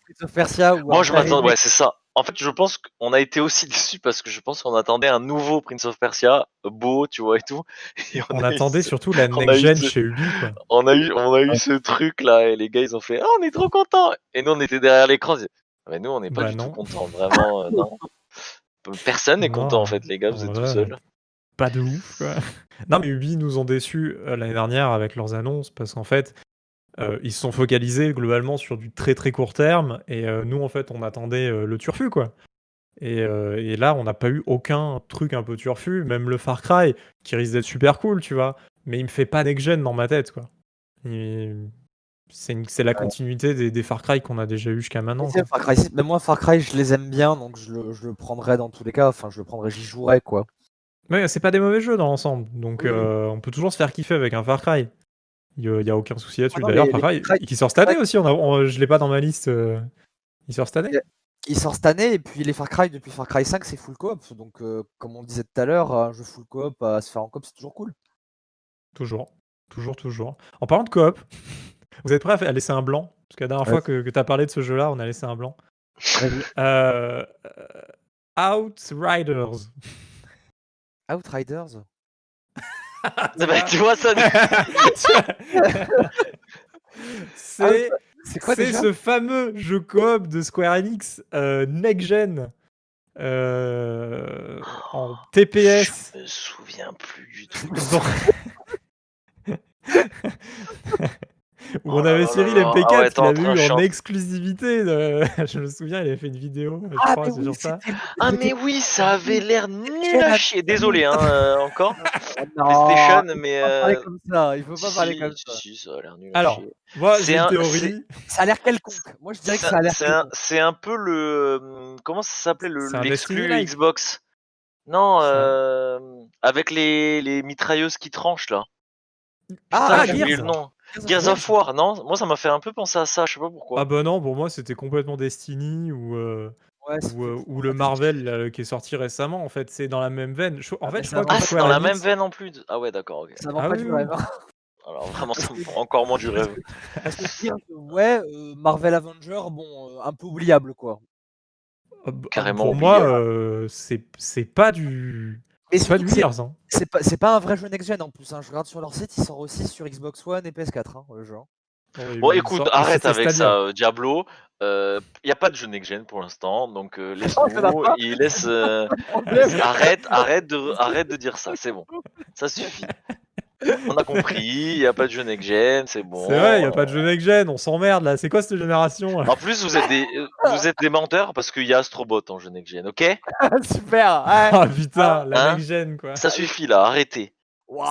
Moi, je m'attends, ouais, c'est ça. En fait, je pense qu'on a été aussi déçus parce que je pense qu'on attendait un nouveau Prince of Persia, beau, tu vois, et tout. Et on attendait surtout la next-gen chez Ubi, quoi. on a eu, on a eu ce truc là et les gars ils ont fait, ah on est trop contents. Et nous on était derrière l'écran, Ah, mais nous on n'est pas Bah du non. tout contents, vraiment, euh, non. Personne n'est content en fait, les gars, vous êtes tout seuls. Pas de ouf, quoi. Non, mais Ubi nous ont déçus euh, l'année dernière avec leurs annonces parce qu'en fait, euh, ils se sont focalisés globalement sur du très très court terme et euh, nous, en fait, on attendait euh, le turfu, quoi. Et, et là, on n'a pas eu aucun truc un peu turfu, même le Far Cry, qui risque d'être super cool, tu vois. Mais il me fait pas next-gen dans ma tête, quoi. C'est la continuité des, des Far Cry qu'on a déjà eu jusqu'à maintenant. Far Cry 6, mais moi, Far Cry, je les aime bien, donc je le, je le prendrais dans tous les cas. Enfin, je le prendrais, j'y jouerais, quoi. Ouais, c'est pas des mauvais jeux dans l'ensemble, donc Oui, on peut toujours se faire kiffer avec un Far Cry. Il y, a- il aucun souci là-dessus. Ah D'ailleurs, Far les qui sort cette année aussi, on a, on- je l'ai pas dans ma liste. euh, Il sort cette année? Il sort cette année, et puis les Far Cry, depuis Far Cry 5, c'est full coop. Donc, euh, comme on disait tout à l'heure, un jeu full coop à se faire en coop, c'est toujours cool. Toujours, toujours, toujours. En parlant de coop, vous êtes prêts à laisser un blanc? Parce que la dernière Ouais. fois que, que tu as parlé de ce jeu-là, on a laissé un blanc. Vas-y. Euh, euh, Outriders. Outriders Eh ben, tu vois ça, c'est déjà ce fameux jeu coop de Square Enix euh, next gen euh, en TPS. je me souviens plus du tout. Où Oh on avait Cyril là là. MP4 Ah ouais, qui en l'avait eu exclusivité. de- Je me souviens, il avait fait une vidéo, je Ah, crois, mais c'est oui, ça. Ah mais oui, ça avait l'air nul à chier. Désolé, hein, euh, encore. Non, PlayStation, mais Il faut pas parler euh, comme ça. Il faut pas si, parler comme ça. si, ça a l'air nul à Alors, chier. Moi, C'est j'ai une un- théorie. Ça a l'air quelconque. Moi, je dirais que C'est ça a un- l'air C'est un, quelconque. c'est un peu le hum, comment ça s'appelait le l'exclu Destiny-like. Xbox? Non, euh, avec les, les mitrailleuses qui tranchent là. Ah, Putain, j'ai oublié le nom. Gears of War, non? Moi, ça m'a fait un peu penser à ça. Je sais pas pourquoi. Ah bah non, pour moi, c'était complètement Destiny ou, euh, Ouais, ou, euh, ou le Marvel là, qui est sorti récemment. En fait, c'est dans la même veine. Je- En Ah, fait, je crois ah, c'est dans la même veine en plus. Ah ouais, d'accord. ok. Ça vend Ah pas oui, du rêve. hein. Alors vraiment, ça me prend encore moins du rêve. Que ouais, euh, Marvel Avenger, bon, euh, un peu oubliable, quoi. Ah bah, Carrément Pour oublié, moi, euh, c'est pas du. Et C'est pas du. Hein. c'est pas, un vrai jeu next-gen en plus. hein. Je regarde sur leur site, il sort aussi sur Xbox One et PS4, hein, le jeu. Ouais, Bon, écoute, sort- arrête avec Stadia. ça, euh, Diablo. Il n'y a pas de jeu next-gen pour l'instant, donc euh, Oh, laisse-nous. pas. Il laisse. euh, arrête, arrête de, arrête de dire ça. C'est bon, ça suffit. On a compris. Il n'y a pas de jeu next-gen, c'est bon. C'est vrai, il y a pas de jeu next-gen, on s'emmerde là. C'est quoi cette génération En plus, vous êtes des, euh, vous êtes des menteurs parce qu'il y a Astrobot en jeu next-gen, ok? Super. ouais. Ah putain, la Hein next-gen quoi. Ça suffit là, arrêtez.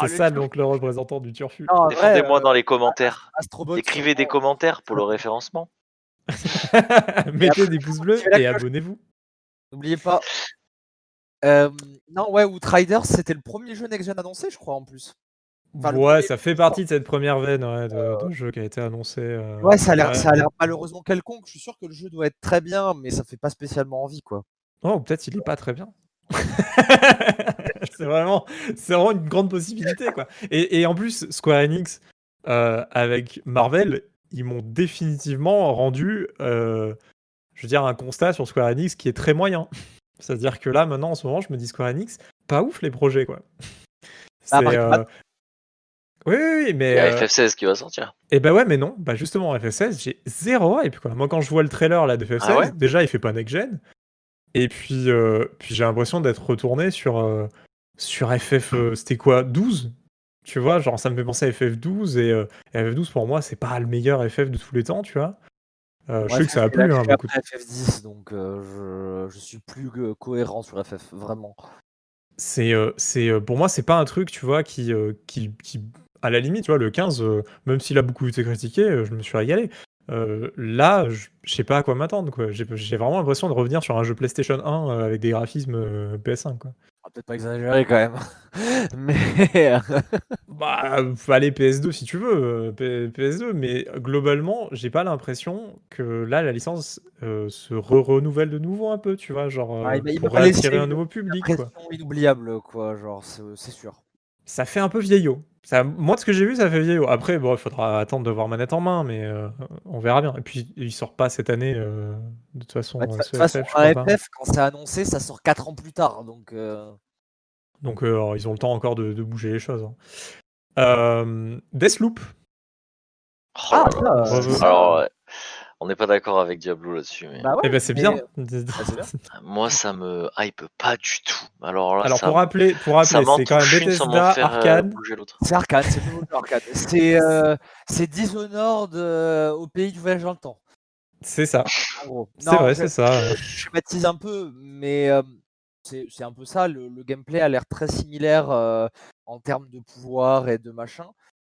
C'est ça donc le représentant du turfu. Défendez-moi euh, dans les commentaires. Astrobot, Écrivez des commentaires pour le référencement. Mettez des pouces bleus la et abonnez-vous. N'oubliez pas. Euh, non, ouais, Outriders, c'était le premier jeu next-gen annoncé, je crois, en plus. Enfin, ouais, premier- ça fait partie de cette première veine ouais, de, de jeu qui a été annoncé. euh, Ouais, ça a l'air ouais. malheureusement quelconque. Je suis sûr que le jeu doit être très bien, mais ça fait pas spécialement envie, quoi. Oh, peut-être il est pas très bien. c'est vraiment, c'est vraiment une grande possibilité quoi. Et, et en plus, Square Enix euh, avec Marvel, ils m'ont définitivement rendu, euh, je veux dire, un constat sur Square Enix qui est très moyen. C'est-à-dire que là, maintenant, en ce moment, je me dis Square Enix, pas ouf les projets quoi. Ah, C'est, euh. Oui, oui, oui, Il mais y a euh, FF16 qui va sortir. et bah ouais, mais non. Bah justement, FF16, j'ai zéro hype quoi. Moi, quand je vois le trailer là de FF16, Ah ouais déjà, il fait pas next gen. Et puis, euh, puis j'ai l'impression d'être retourné sur, euh, sur FF, euh, c'était quoi 12 Tu vois, genre ça me fait penser à FF12 et, euh, et FF12 pour moi c'est pas le meilleur FF de tous les temps, tu vois. Euh, je sais que ça a plu hein, beaucoup. de- après FF10, donc euh, je, je suis plus euh, cohérent sur FF, vraiment. C'est, euh, c'est, euh, pour moi c'est pas un truc, tu vois, qui, euh, qui, qui à la limite, tu vois, le 15, euh, même s'il a beaucoup été critiqué, euh, je me suis régalé. Euh, là, je sais pas à quoi m'attendre, quoi. J'ai j'ai vraiment l'impression de revenir sur un jeu PlayStation 1 euh, avec des graphismes euh, PS5, quoi. On va peut-être pas exagérer quand même. Mais Bah, aller PS2 si tu veux, euh, P- PS2, mais globalement, j'ai pas l'impression que là, la licence euh, se re-renouvelle de nouveau un peu, tu vois, genre Ah, euh, pour m'a pas laissé attirer un nouveau public, quoi. inoubliable, quoi, genre, c'est c'est sûr. Ça fait un peu vieillot. Ça, moi, de ce que j'ai vu, ça fait vieillot. Après, bon, il faudra attendre de voir manette en main, mais euh, on verra bien. Et puis, il sort pas cette année, euh, de toute façon, Bah, de euh, toute ce façon, FF, un quand c'est annoncé, ça sort 4 ans plus tard, donc... euh, Donc, euh, alors, ils ont le temps encore de, de bouger les choses. hein. Euh, Deathloop. Oh Ah, euh, Alors, on n'est pas d'accord avec Diablo là-dessus, mais bah ouais, Eh ben, c'est mais- bien. moi ça me hype pas du tout. Alors là, Alors, ça, pour rappeler, pour rappeler c'est quand même Bethesda, euh, Arcane. C'est Arcane, c'est le nouveau jeu Arcane. C'est euh, Dishonored euh, au pays du voyage dans le temps, C'est ça. C'est vrai, je- c'est ça. je schématise un peu, mais euh, c'est un peu ça. Le, le gameplay a l'air très similaire euh, en termes de pouvoir et de machin.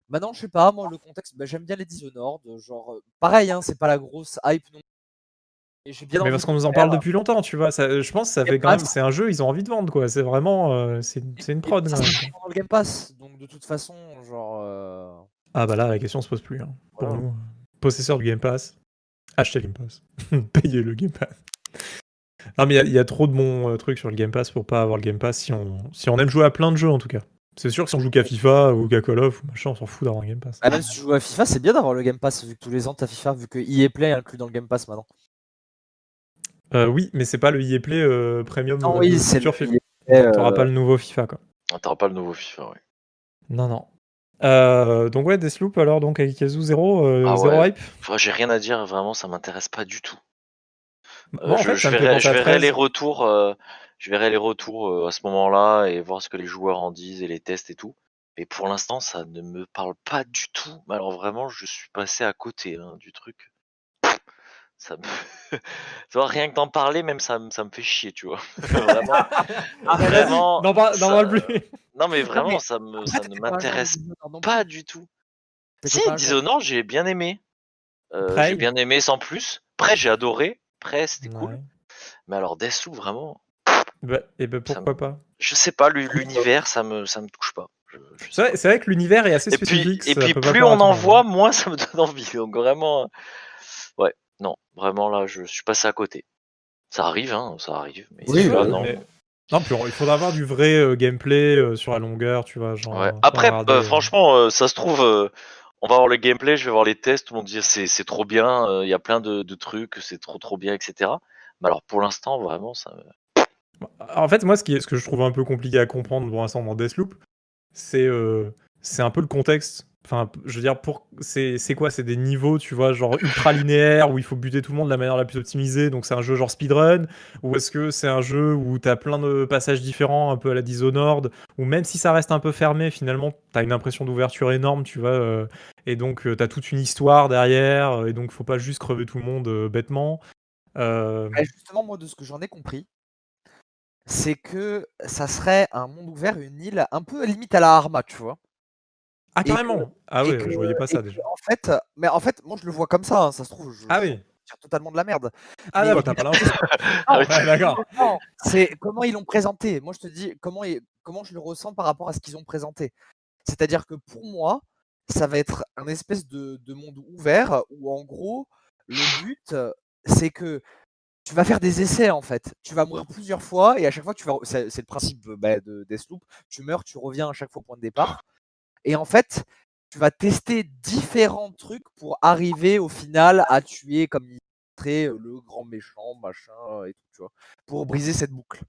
Maintenant, je sais pas, moi, le contexte, bah, j'aime bien les Dishonored. Genre, euh, pareil, hein, c'est pas la grosse hype non Et j'ai bien Mais parce qu'on nous en parle depuis longtemps, tu vois. Ça, je pense que ça Game fait quand même. Pass. C'est un jeu, ils ont envie de vendre, quoi. C'est vraiment. euh, c'est une prod, ça dans le Game Pass, donc de toute façon, genre. euh, Ah bah là, la question se pose plus. hein. Pour Voilà. nous, possesseur du Game Pass, achetez le Game Pass. Payez le Game Pass. Non, mais il y a- il y, a trop de bons euh, trucs sur le Game Pass pour pas avoir le Game Pass si on, si on aime jouer à plein de jeux, en tout cas. C'est sûr que si on joue qu'à FIFA ou qu'à Call of ou machin, on s'en fout d'avoir un Game Pass. Ah, même si tu joues à FIFA, c'est bien d'avoir le Game Pass, vu que tous les ans t'as FIFA, vu que EA Play est inclus dans le Game Pass maintenant. Euh, oui, mais c'est pas le EA Play euh, Premium. Non, euh, oui, c'est le FIFA. EA Play, T'auras euh, pas le nouveau FIFA, quoi. Ah, T'auras pas le nouveau FIFA, ouais. Non, non. Euh, donc ouais, Deathloop, alors, donc avec Kazu, zéro, euh, Ah zéro ouais. hype Enfin, j'ai rien à dire, vraiment, ça m'intéresse pas du tout. Euh, Moi, en je, fait, je verrai, penser je à verrai 13. les retours, euh, je verrai les retours euh, à ce moment-là et voir ce que les joueurs en disent et les tests et tout. Mais pour l'instant, ça ne me parle pas du tout. Mais Alors vraiment, je suis passé à côté hein, du truc. Ça me... rien que d'en parler, même ça, me- ça me fait chier, tu vois. vraiment, Ah, vraiment, n'en ça- plus. non mais Non, vraiment, mais ça me, ça ne pas m'intéresse non pas du tout. Si, Dishonored, j'ai bien aimé. Euh, j'ai bien aimé sans plus. Prêt, j'ai adoré. Prêt, c'était cool. Mais alors Deathloop, vraiment, Bah, et ben Ça pourquoi pas je sais pas, l'u- l'univers, ça me, ça me touche pas. Je- je sais C'est vrai, que l'univers est assez Et puis, spécifique. et puis peut pas plus on en voit, moins ça me donne envie. Donc vraiment, euh, ouais, non, vraiment là, je suis passé à côté. Ça arrive, hein, ça arrive. Mais Oui, non. Mais- Non, puis on- il faudra avoir du vrai euh, gameplay euh, sur la longueur, tu vois. Genre, Ouais. Après, euh, franchement, euh, ça se trouve, euh, on va voir le gameplay, je vais voir les tests, tout le monde dit c'est c'est trop bien, euh, il y a plein de, de trucs, c'est trop trop bien, etc. Mais alors pour l'instant, vraiment, ça. En fait, moi, ce, que je trouve un peu compliqué à comprendre pour l'instant dans Deathloop, c'est euh, c'est un peu le contexte. Enfin, je veux dire, c'est quoi? C'est des niveaux, tu vois, genre ultra linéaires où il faut buter tout le monde de la manière la plus optimisée. Donc c'est un jeu genre speedrun Ou est-ce que c'est un jeu où t'as plein de passages différents, un peu à la Dishonored Ou même si ça reste un peu fermé, finalement, t'as une impression d'ouverture énorme, tu vois. euh, et donc euh, t'as toute une histoire derrière. euh, Et donc faut pas juste crever tout le monde bêtement. Ouais, justement, moi, de ce que j'en ai compris, c'est que ça serait un monde ouvert, une île un peu limite à la Arma, tu vois. Ah, Et carrément Ah que- je voyais pas ça déjà. En fait, mais en fait, moi, je le vois comme ça. hein, ça se trouve, je, Ah je oui tire totalement de la merde. Ah Mais- non, t'as pas l'info. Ah oui. Ouais, d'accord. Non, c'est comment ils l'ont présenté. Moi, je te dis comment, ils- comment je le ressens par rapport à ce qu'ils ont présenté. C'est-à-dire que pour moi, ça va être un espèce de, de monde ouvert où, en gros, le but, c'est que tu vas faire des essais, en fait. Tu vas mourir plusieurs fois et à chaque fois, tu vas. C'est le principe euh, bah, de Deathloop. Tu meurs, tu reviens à chaque fois au point de départ. Et en fait, tu vas tester différents trucs pour arriver au final à tuer, comme il montrait, euh, le grand méchant, machin, et tout, tu vois, pour briser cette boucle.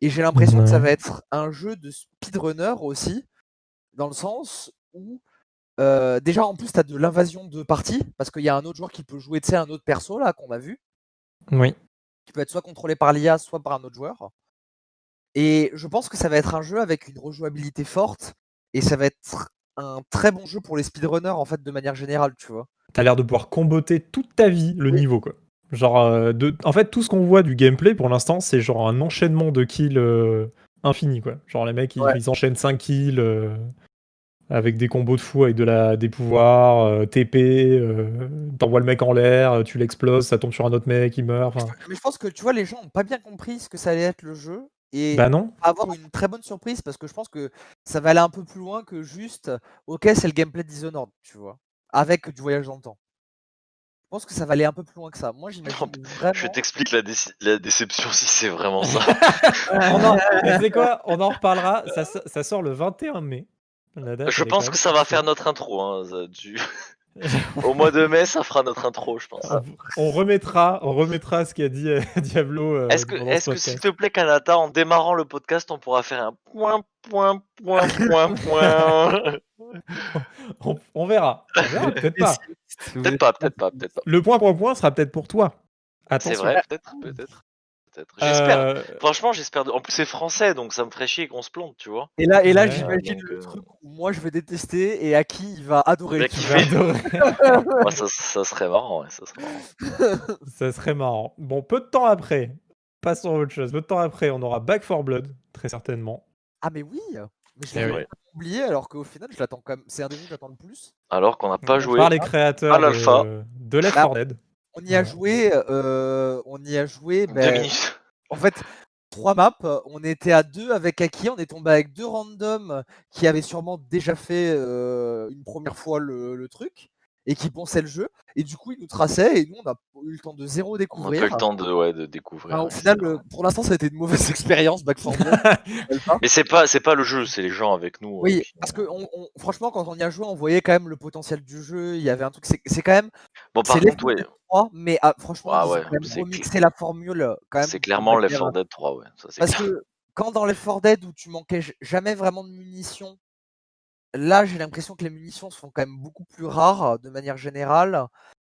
Et j'ai l'impression que ça va être un jeu de speedrunner aussi, dans le sens où, euh, déjà en plus, tu as de l'invasion de parties, parce qu'il y a un autre joueur qui peut jouer, tu sais, un autre perso, là, qu'on a vu, Oui. qui peut être soit contrôlé par l'IA, soit par un autre joueur. Et je pense que ça va être un jeu avec une rejouabilité forte et ça va être un très bon jeu pour les speedrunners en fait de manière générale, tu vois. T'as l'air de pouvoir comboter toute ta vie le niveau quoi. Genre, euh, de... en fait, tout ce qu'on voit du gameplay pour l'instant, c'est genre un enchaînement de kills euh, infini quoi. Genre les mecs ils, Ouais. ils enchaînent 5 kills euh, avec des combos de fou, avec de la... des pouvoirs, euh, TP, euh, t'envoies le mec en l'air, euh, tu l'exploses, ça tombe sur un autre mec, il meurt. enfin, Mais je pense que tu vois, les gens n'ont pas bien compris ce que ça allait être le jeu et Bah non. on va avoir une très bonne surprise parce que je pense que ça va aller un peu plus loin que juste ok c'est le gameplay de Dishonored, tu vois, avec du voyage dans le temps. Je pense que ça va aller un peu plus loin que ça. Moi j'imagine vraiment. Je t'explique la, la déception si c'est vraiment ça. On en... Quoi On en reparlera. Ça sort le 21 mai. Date, Je est pense que ça va faire notre intro. Hein, tu- Au mois de mai, ça fera notre intro, je pense. On, on remettra, on remettra ce qu'a dit euh, Diablo. euh, Est-ce que, est-ce que s'il te plaît, Kanata, en démarrant le podcast, on pourra faire un point, point, point, point, point on, on verra. Peut-être pas. Si Peut-être pas, peut-être pas, peut-être pas. Le point point point sera peut-être pour toi. C'est vrai, peut-être, peut-être. Peut-être. J'espère. Euh, Franchement, j'espère. de- En plus, c'est français, donc ça me ferait chier qu'on se plante, tu vois. Et là, et là Ouais, j'imagine donc, le euh, truc où moi je vais détester et à qui il va adorer. Adorer. Moi, ça, ça serait marrant, ouais, ça serait marrant. Ça serait marrant. Bon, peu de temps après, passons à autre chose. Peu de temps après, on aura Back for Blood, très certainement. Ah mais oui Mais je Eh oui. oublié alors qu'au final je l'attends quand même. C'est un des jeux que j'attends le plus. Alors qu'on n'a pas joué. Par les créateurs à l'alpha. de, de Left Bah, 4 Dead. On y a joué, euh, on y a joué. Deux ben, minutes. en fait, trois maps. On était à deux avec Aki. On est tombé avec deux randoms qui avaient sûrement déjà fait euh, une première fois le, le truc et qui pensaient le jeu. Et du coup, ils nous traçaient et nous, on a eu le temps de zéro On n'a découvrir. pas eu le temps de, ouais, de découvrir. Enfin, au final, euh, pour l'instant, ça a été une mauvaise expérience, Back 4 Blood. Alpha. Mais c'est pas, c'est pas le jeu, c'est les gens avec nous. Oui, euh, qui- parce que on- on- franchement, quand on y a joué, on voyait quand même le potentiel du jeu. Il y avait un truc, c'est quand même, Bon, par contre, ouais, 4 Dead 3, mais ah, franchement, Ah ouais, la formule quand même. c'est de clairement Left manière- 4 Dead 3, ouais. Ça, Parce clair. que quand dans Left 4 Dead où tu manquais jamais vraiment de munitions, là j'ai l'impression que les munitions sont quand même beaucoup plus rares de manière générale.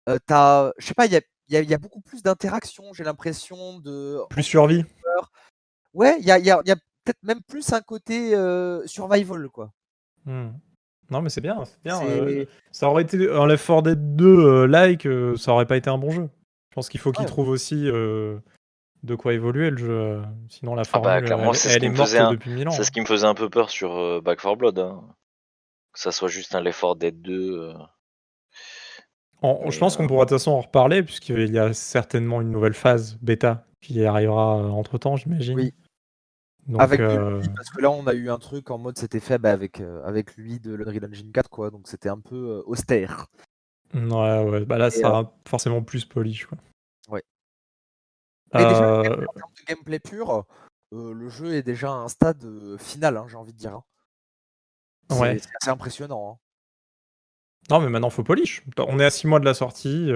Euh, t'as, je sais pas, il y a, il y a- il y a beaucoup plus d'interactions. J'ai l'impression de, Plus survie. ouais, il y a, il y a- il y a peut-être même plus un côté euh, survival quoi. Hmm. Non, mais c'est bien. c'est bien. Euh, ça aurait été un Left 4 Dead 2 euh, like, euh, ça aurait pas été un bon jeu. Je pense qu'il faut qu'il Ouais. trouve aussi euh, de quoi évoluer le jeu. Sinon, la Ah formule, bah, clairement, elle, c'est ce elle qui est me morte faisait un- depuis mille ans. C'est ce qui me faisait un peu peur sur euh, Back 4 Blood. hein. Que ça soit juste un Left 4 Dead 2. euh, On- Mais, je pense qu'on pourra de toute façon en reparler, puisqu'il y a certainement une nouvelle phase bêta qui arrivera entre temps, j'imagine. Oui. Donc, avec euh, lui, parce que là on a eu un truc en mode c'était fait bah, avec, euh, avec lui de l'Unreal Engine 4 quoi, donc c'était un peu euh, austère. ouais, ouais, bah là, ça sera forcément plus polish. Quoi. Ouais. Déjà, en termes de gameplay pur, le jeu est déjà à un stade final, hein, j'ai envie de dire. hein. C'est Ouais. c'est assez impressionnant. hein. Non, mais maintenant, faut polish. On est à 6 mois de la sortie.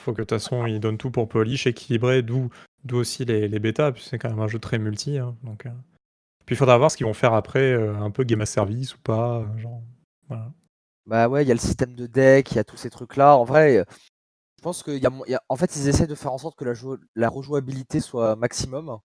Faut que de toute façon, ils donnent tout pour polish, équilibré, d'où aussi les, les bêtas, puis c'est quand même un jeu très multi. hein, donc, euh. Puis il faudra voir ce qu'ils vont faire après, euh, un peu game as service ou pas. euh, genre, voilà. Bah ouais, il y a le système de deck, il y a tous ces trucs-là. En vrai, je pense qu'il y a, y a- En fait, ils essaient de faire en sorte que la, la rejouabilité soit maximum.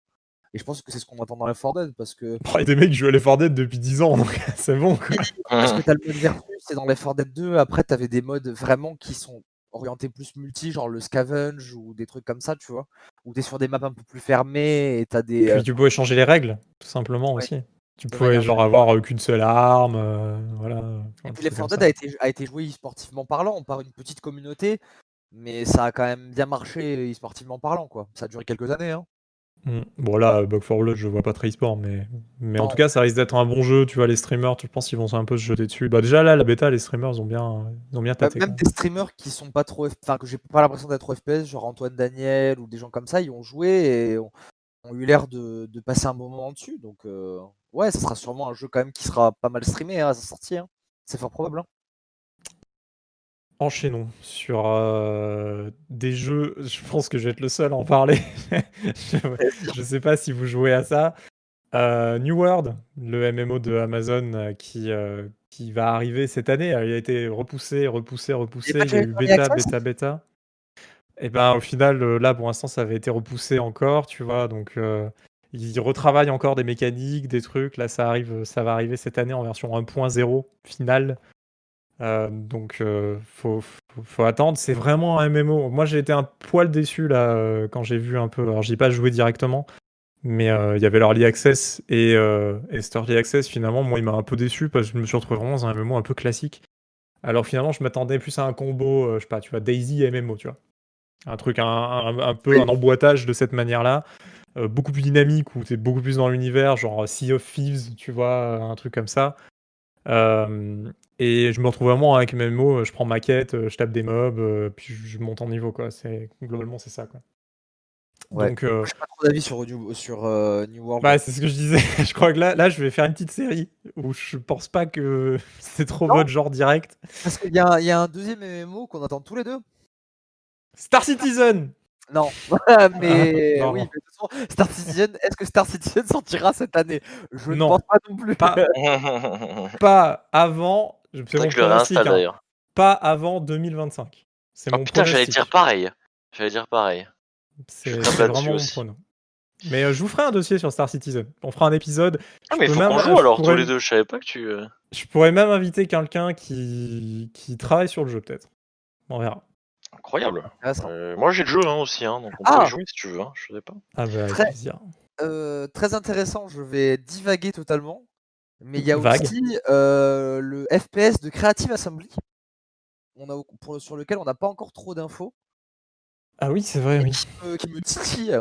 Et je pense que c'est ce qu'on attend dans Left 4 Dead parce que, y a des mecs qui jouent à Left 4 Dead depuis 10 ans, donc c'est bon. Quoi. parce que t'as le mode versus et dans Left 4 Dead 2, après, t'avais des modes vraiment qui sont orientés plus multi, genre le scavenge ou des trucs comme ça, tu vois. Où t'es sur des maps un peu plus fermées et t'as des. Et euh, puis tu pouvais changer les règles, tout simplement Ouais. aussi. Tu pouvais genre avoir euh, qu'une seule arme, euh, voilà. Et puis Left 4 comme Dead a été, a été joué e-sportivement parlant par une petite communauté, mais ça a quand même bien marché e-sportivement parlant, quoi. Ça a duré quelques années, hein. Mm. Bon là, Bug for Blood, je vois pas très e-sport, mais, mais en tout cas, ça risque d'être un bon jeu. Tu vois, les streamers, je pense qu'ils vont un peu se jeter dessus. Bah déjà là, la bêta, les streamers ils ont bien, ils ont bien Bah, tâté. même quoi. des streamers qui sont pas trop, enfin que j'ai pas l'impression d'être trop FPS, genre Antoine Daniel ou des gens comme ça, ils ont joué et ont, ont eu l'air de, de passer un bon moment dessus. Donc euh, ouais, ça sera sûrement un jeu quand même qui sera pas mal streamé hein, à sa sortie. hein. C'est fort probable. hein. Enchaînons sur euh, des jeux. Je pense que je vais être le seul à en parler. je, je sais pas si vous jouez à ça. Euh, New World, le MMO de Amazon euh, qui, euh, qui va arriver cette année. Il a été repoussé, repoussé, repoussé. Il y a eu bêta, bêta, bêta. Et ben au final, là pour l'instant, ça avait été repoussé encore, tu vois. Donc Ils retravaillent encore des mécaniques, des trucs. Là, ça arrive, ça va arriver cette année en version 1.0 finale. Euh, donc, euh, faut, faut, faut attendre. C'est vraiment un MMO. Moi, j'ai été un poil déçu là euh, quand j'ai vu un peu. Alors, j'ai pas joué directement, mais il y avait l'Early Access et, et cet Early Access. Finalement, moi, il m'a un peu déçu parce que je me suis retrouvé vraiment dans un MMO un peu classique. Alors, finalement, je m'attendais plus à un combo, je sais pas, tu vois, Daisy et MMO, tu vois. Un truc un, un, un peu un emboîtage de cette manière-là. beaucoup plus dynamique où tu es beaucoup plus dans l'univers, genre Sea of Thieves, tu vois, un truc comme ça. Euh, et je me retrouve vraiment avec mes mots, je prends ma quête, je tape des mobs, euh, puis je monte en niveau, quoi. C'est, globalement, c'est ça, quoi. Ouais. Donc, euh... pas trop d'avis sur, New, sur euh, New World. Bah, c'est ce que je disais. je crois que là, là, je vais faire une petite série où je pense pas que c'est trop votre genre direct. Parce qu'il y, y, a un deuxième MMO qu'on attend tous les deux. Star Citizen non, mais Non, oui, mais de toute façon, Star Citizen, est-ce que Star Citizen sortira cette année? Je ne Non. pense pas non plus. Pas, pas avant. Mon que je le pronostic, réinstalle hein. d'ailleurs. Pas avant 2025. C'est Oh mon putain, j'allais dire pareil. J'allais dire pareil. C'est je vraiment mon aussi. Mais euh, je vous ferai un dossier sur Star Citizen. On fera un épisode. Ah, Je mais peux faut même- qu'on je joue alors tous pourrais- les deux. Je savais pas que tu. euh, Je pourrais même inviter quelqu'un qui... qui travaille sur le jeu, peut-être. On verra. Incroyable. Euh, moi j'ai le jeu hein, aussi, hein, donc on Ah. peut jouer si tu veux. Hein, je sais pas. Ah bah. Euh, très intéressant, je vais divaguer totalement. Mais il y a Vague. aussi euh, le FPS de Creative Assembly, on a, pour- sur lequel on n'a pas encore trop d'infos, Ah oui, c'est vrai, oui. qui, me, qui me titille.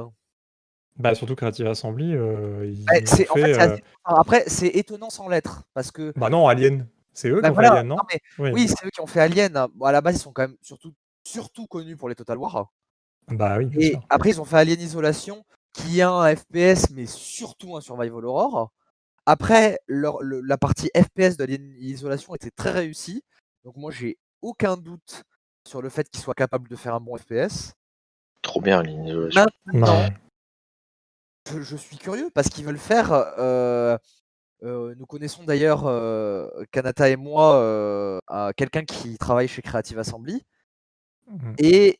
Bah, surtout Creative Assembly, euh, ils en fait, euh, après, c'est étonnant sans l'être. Parce que. Bah non, Alien. C'est eux bah qui ont voilà, fait Alien, non, non, mais Oui. Oui, c'est eux qui ont fait Alien. hein. Bon, à la base, ils sont quand même surtout, surtout connus pour les Total War. Bah oui, Et sûr. après, ils ont fait Alien Isolation, qui est un FPS, mais surtout un Survival Horror. Après, leur- le- la partie FPS d'Alien Isolation était très réussie. Donc moi, j'ai aucun doute sur le fait qu'ils soient capables de faire un bon FPS. Trop bien l'isolation. Maintenant, Ouais. je, je suis curieux parce qu'ils veulent faire. euh, euh, nous connaissons d'ailleurs euh, Kanata et moi euh, quelqu'un qui travaille chez Creative Assembly Mhm. et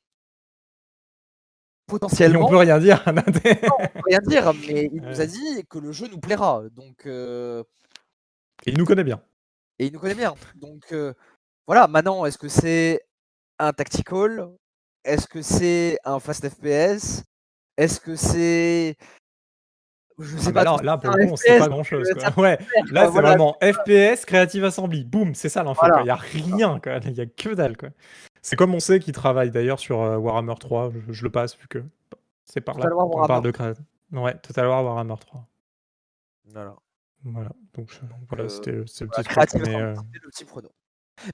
Et on peut rien dire. on peut rien dire, mais il nous a dit que le jeu nous plaira. Donc, euh, Il nous connaît bien. et il nous connaît bien. Donc, euh, voilà. Maintenant, est-ce que c'est un tactical? Est-ce que c'est un fast FPS Est-ce que c'est. Je sais Ah bah pas. là, pour le coup, on sait pas grand chose. euh, Ouais, là, quoi, c'est voilà. vraiment FPS, Creative Assembly. Boum, c'est ça l'info. Voilà. Il y a rien. Il y a que dalle, quoi. C'est comme on sait qu'ils travaillent d'ailleurs sur euh, Warhammer 3. Je, je le passe vu que c'est par là Total War qu'on Warhammer. parle de. Ouais, Total War Warhammer 3. Voilà. Voilà. Donc, voilà, euh, c'était le Voilà, petit. Creative Mais, euh, le petit prono.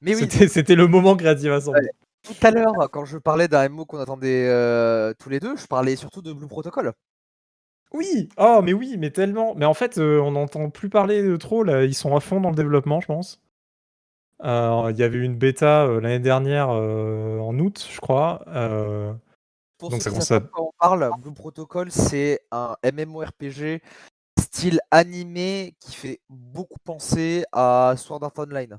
Mais oui, c'était, le moment Creative Assembly. tout à l'heure, quand je parlais d'un MMO qu'on attendait euh, tous les deux, je parlais surtout de Blue Protocol. Oui, oh mais oui, mais tellement. Mais en fait, euh, on n'entend plus parler de trop là. Ils sont à fond dans le développement, je pense. Euh, Il y avait une bêta euh, l'année dernière euh, en août, je crois. Pour Donc ceux ça qui commence savent à- pas de quoi on parle, Blue Protocol, c'est un MMORPG style animé qui fait beaucoup penser à Sword Art Online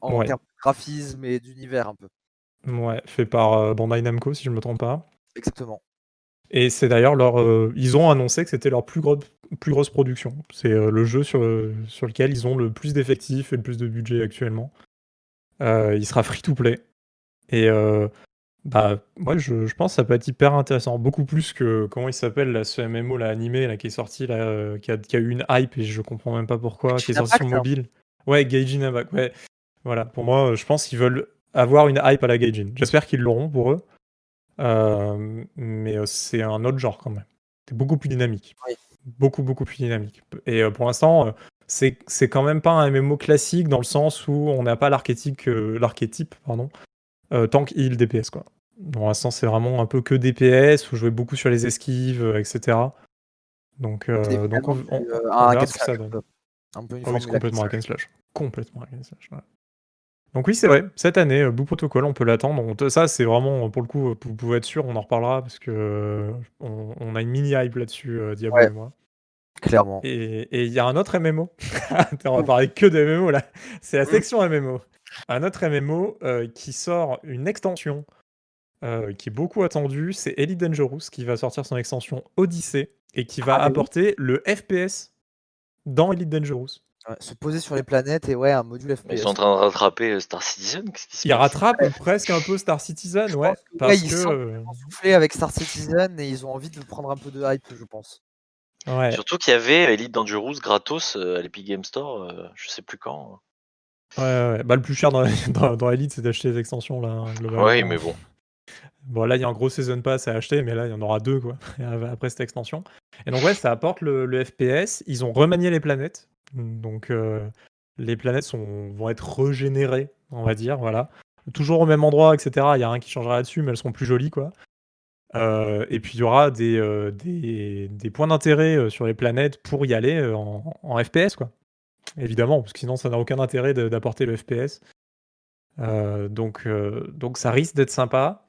en Ouais. termes de graphisme et d'univers un peu. ouais, fait par euh, Bandai Namco, si je me trompe pas. Exactement. Et c'est d'ailleurs leur. euh, ils ont annoncé que c'était leur plus, gros, plus grosse production. C'est euh, le jeu sur, sur lequel ils ont le plus d'effectifs et le plus de budget actuellement. Euh, il sera free to play. Et euh, bah, moi, je, je pense que ça peut être hyper intéressant. Beaucoup plus que. Comment il s'appelle, là, ce MMO là, animé là, qui est sorti, là, euh, qui, a, qui a eu une hype et je comprends même pas pourquoi, qui est sorti sur mobile. Ouais, Gaijin Impact, ouais. Voilà, pour moi, je pense qu'ils veulent avoir une hype à la Gaijin. J'espère qu'ils l'auront pour eux. Euh, mais c'est un autre genre quand même. C'est beaucoup plus dynamique. Oui. Beaucoup, beaucoup plus dynamique. Et pour l'instant, c'est c'est quand même pas un MMO classique dans le sens où on n'a pas l'archétype, euh, l'archétype pardon, euh, tank heal DPS. Quoi. Pour l'instant, c'est vraiment un peu que DPS, où jouer beaucoup sur les esquives, euh, etc. Donc, euh, donc on, on- on un verra hack ce and que ça donne. Un peu une Ah oui, c'est complètement hack slash. and slash. Complètement hack and slash, ouais. Donc oui, c'est vrai, cette année, Blue Protocol, on peut l'attendre. On- Ça, c'est vraiment, pour le coup, vous pouvez être sûr, on en reparlera, parce que on, on a une mini-hype là-dessus, euh, Diablo Ouais. et moi. Clairement. Et il y a un autre MMO. Attends, on va parler que de MMO, là. C'est la section MMO. Un autre MMO euh, qui sort une extension euh, qui est beaucoup attendu, c'est Elite Dangerous qui va sortir son extension Odyssey et qui va Ah, oui. apporter le FPS dans Elite Dangerous. Ouais, se poser sur les planètes et ouais, un module FPS. ils sont en train de rattraper euh, Star Citizen. Qu'est-ce qui se Il passe? rattrape presque un peu Star Citizen, Je ouais, que, parce ils que soufflé avec Star Citizen et ils ont envie de prendre un peu de hype, je pense. Ouais. Surtout qu'il y avait Elite Dangerous gratos euh, à l'Epic Game Store, euh, je sais plus quand. Ouais, ouais, bah, le plus cher dans, dans, dans Elite, c'est d'acheter les extensions là. hein, globalement. Oui, mais bon. Bon, là, il y a un gros season pass à acheter, mais là, il y en aura deux quoi, après cette extension. Et donc, ouais, ça apporte le, le FPS. Ils ont remanié les planètes. Donc, euh, les planètes sont, vont être régénérées, on va dire. Voilà. Toujours au même endroit, etc. Il n'y a rien qui changera là-dessus, mais elles seront plus jolies, quoi. Euh, et puis, il y aura des, euh, des, points d'intérêt euh, sur les planètes pour y aller en, FPS, quoi. Évidemment, parce que sinon, ça n'a aucun intérêt d'apporter le FPS. Donc, donc, ça risque d'être sympa.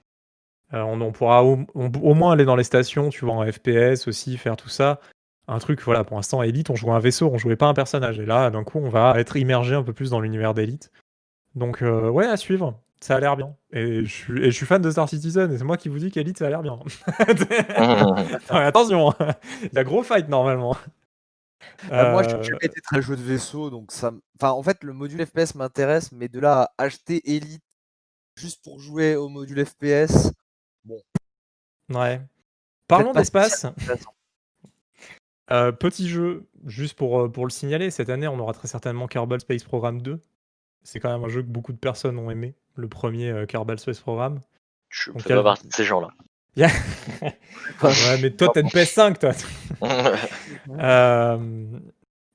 On, pourra au, au moins aller dans les stations, tu vois, en FPS aussi, faire tout ça. Un truc, voilà, pour l'instant, Elite, on jouait un vaisseau, on jouait pas un personnage. Et là, d'un coup, on va être immergé un peu plus dans l'univers d'Elite. Donc, ouais, à suivre. Ça a l'air bien. Et je, suis, et je suis fan de Star Citizen, et c'est moi qui vous dis qu'Elite, ça a l'air bien. Attention, il y a gros fight normalement. Bah, moi, j'ai Euh, jamais été très jeu de vaisseau, donc ça. Enfin, en fait, le module FPS m'intéresse, mais de là à acheter Elite juste pour jouer au module FPS, ouais. Parlons d'espace. Euh, petit jeu, juste pour, euh, pour le signaler, cette année, on aura très certainement Kerbal Space Program 2. C'est quand même un jeu que beaucoup de personnes ont aimé, le premier euh, Kerbal Space Program. Je Donc, fais pas partie de ces gens-là. ouais, mais toi, t'as une PS5, toi. Euh,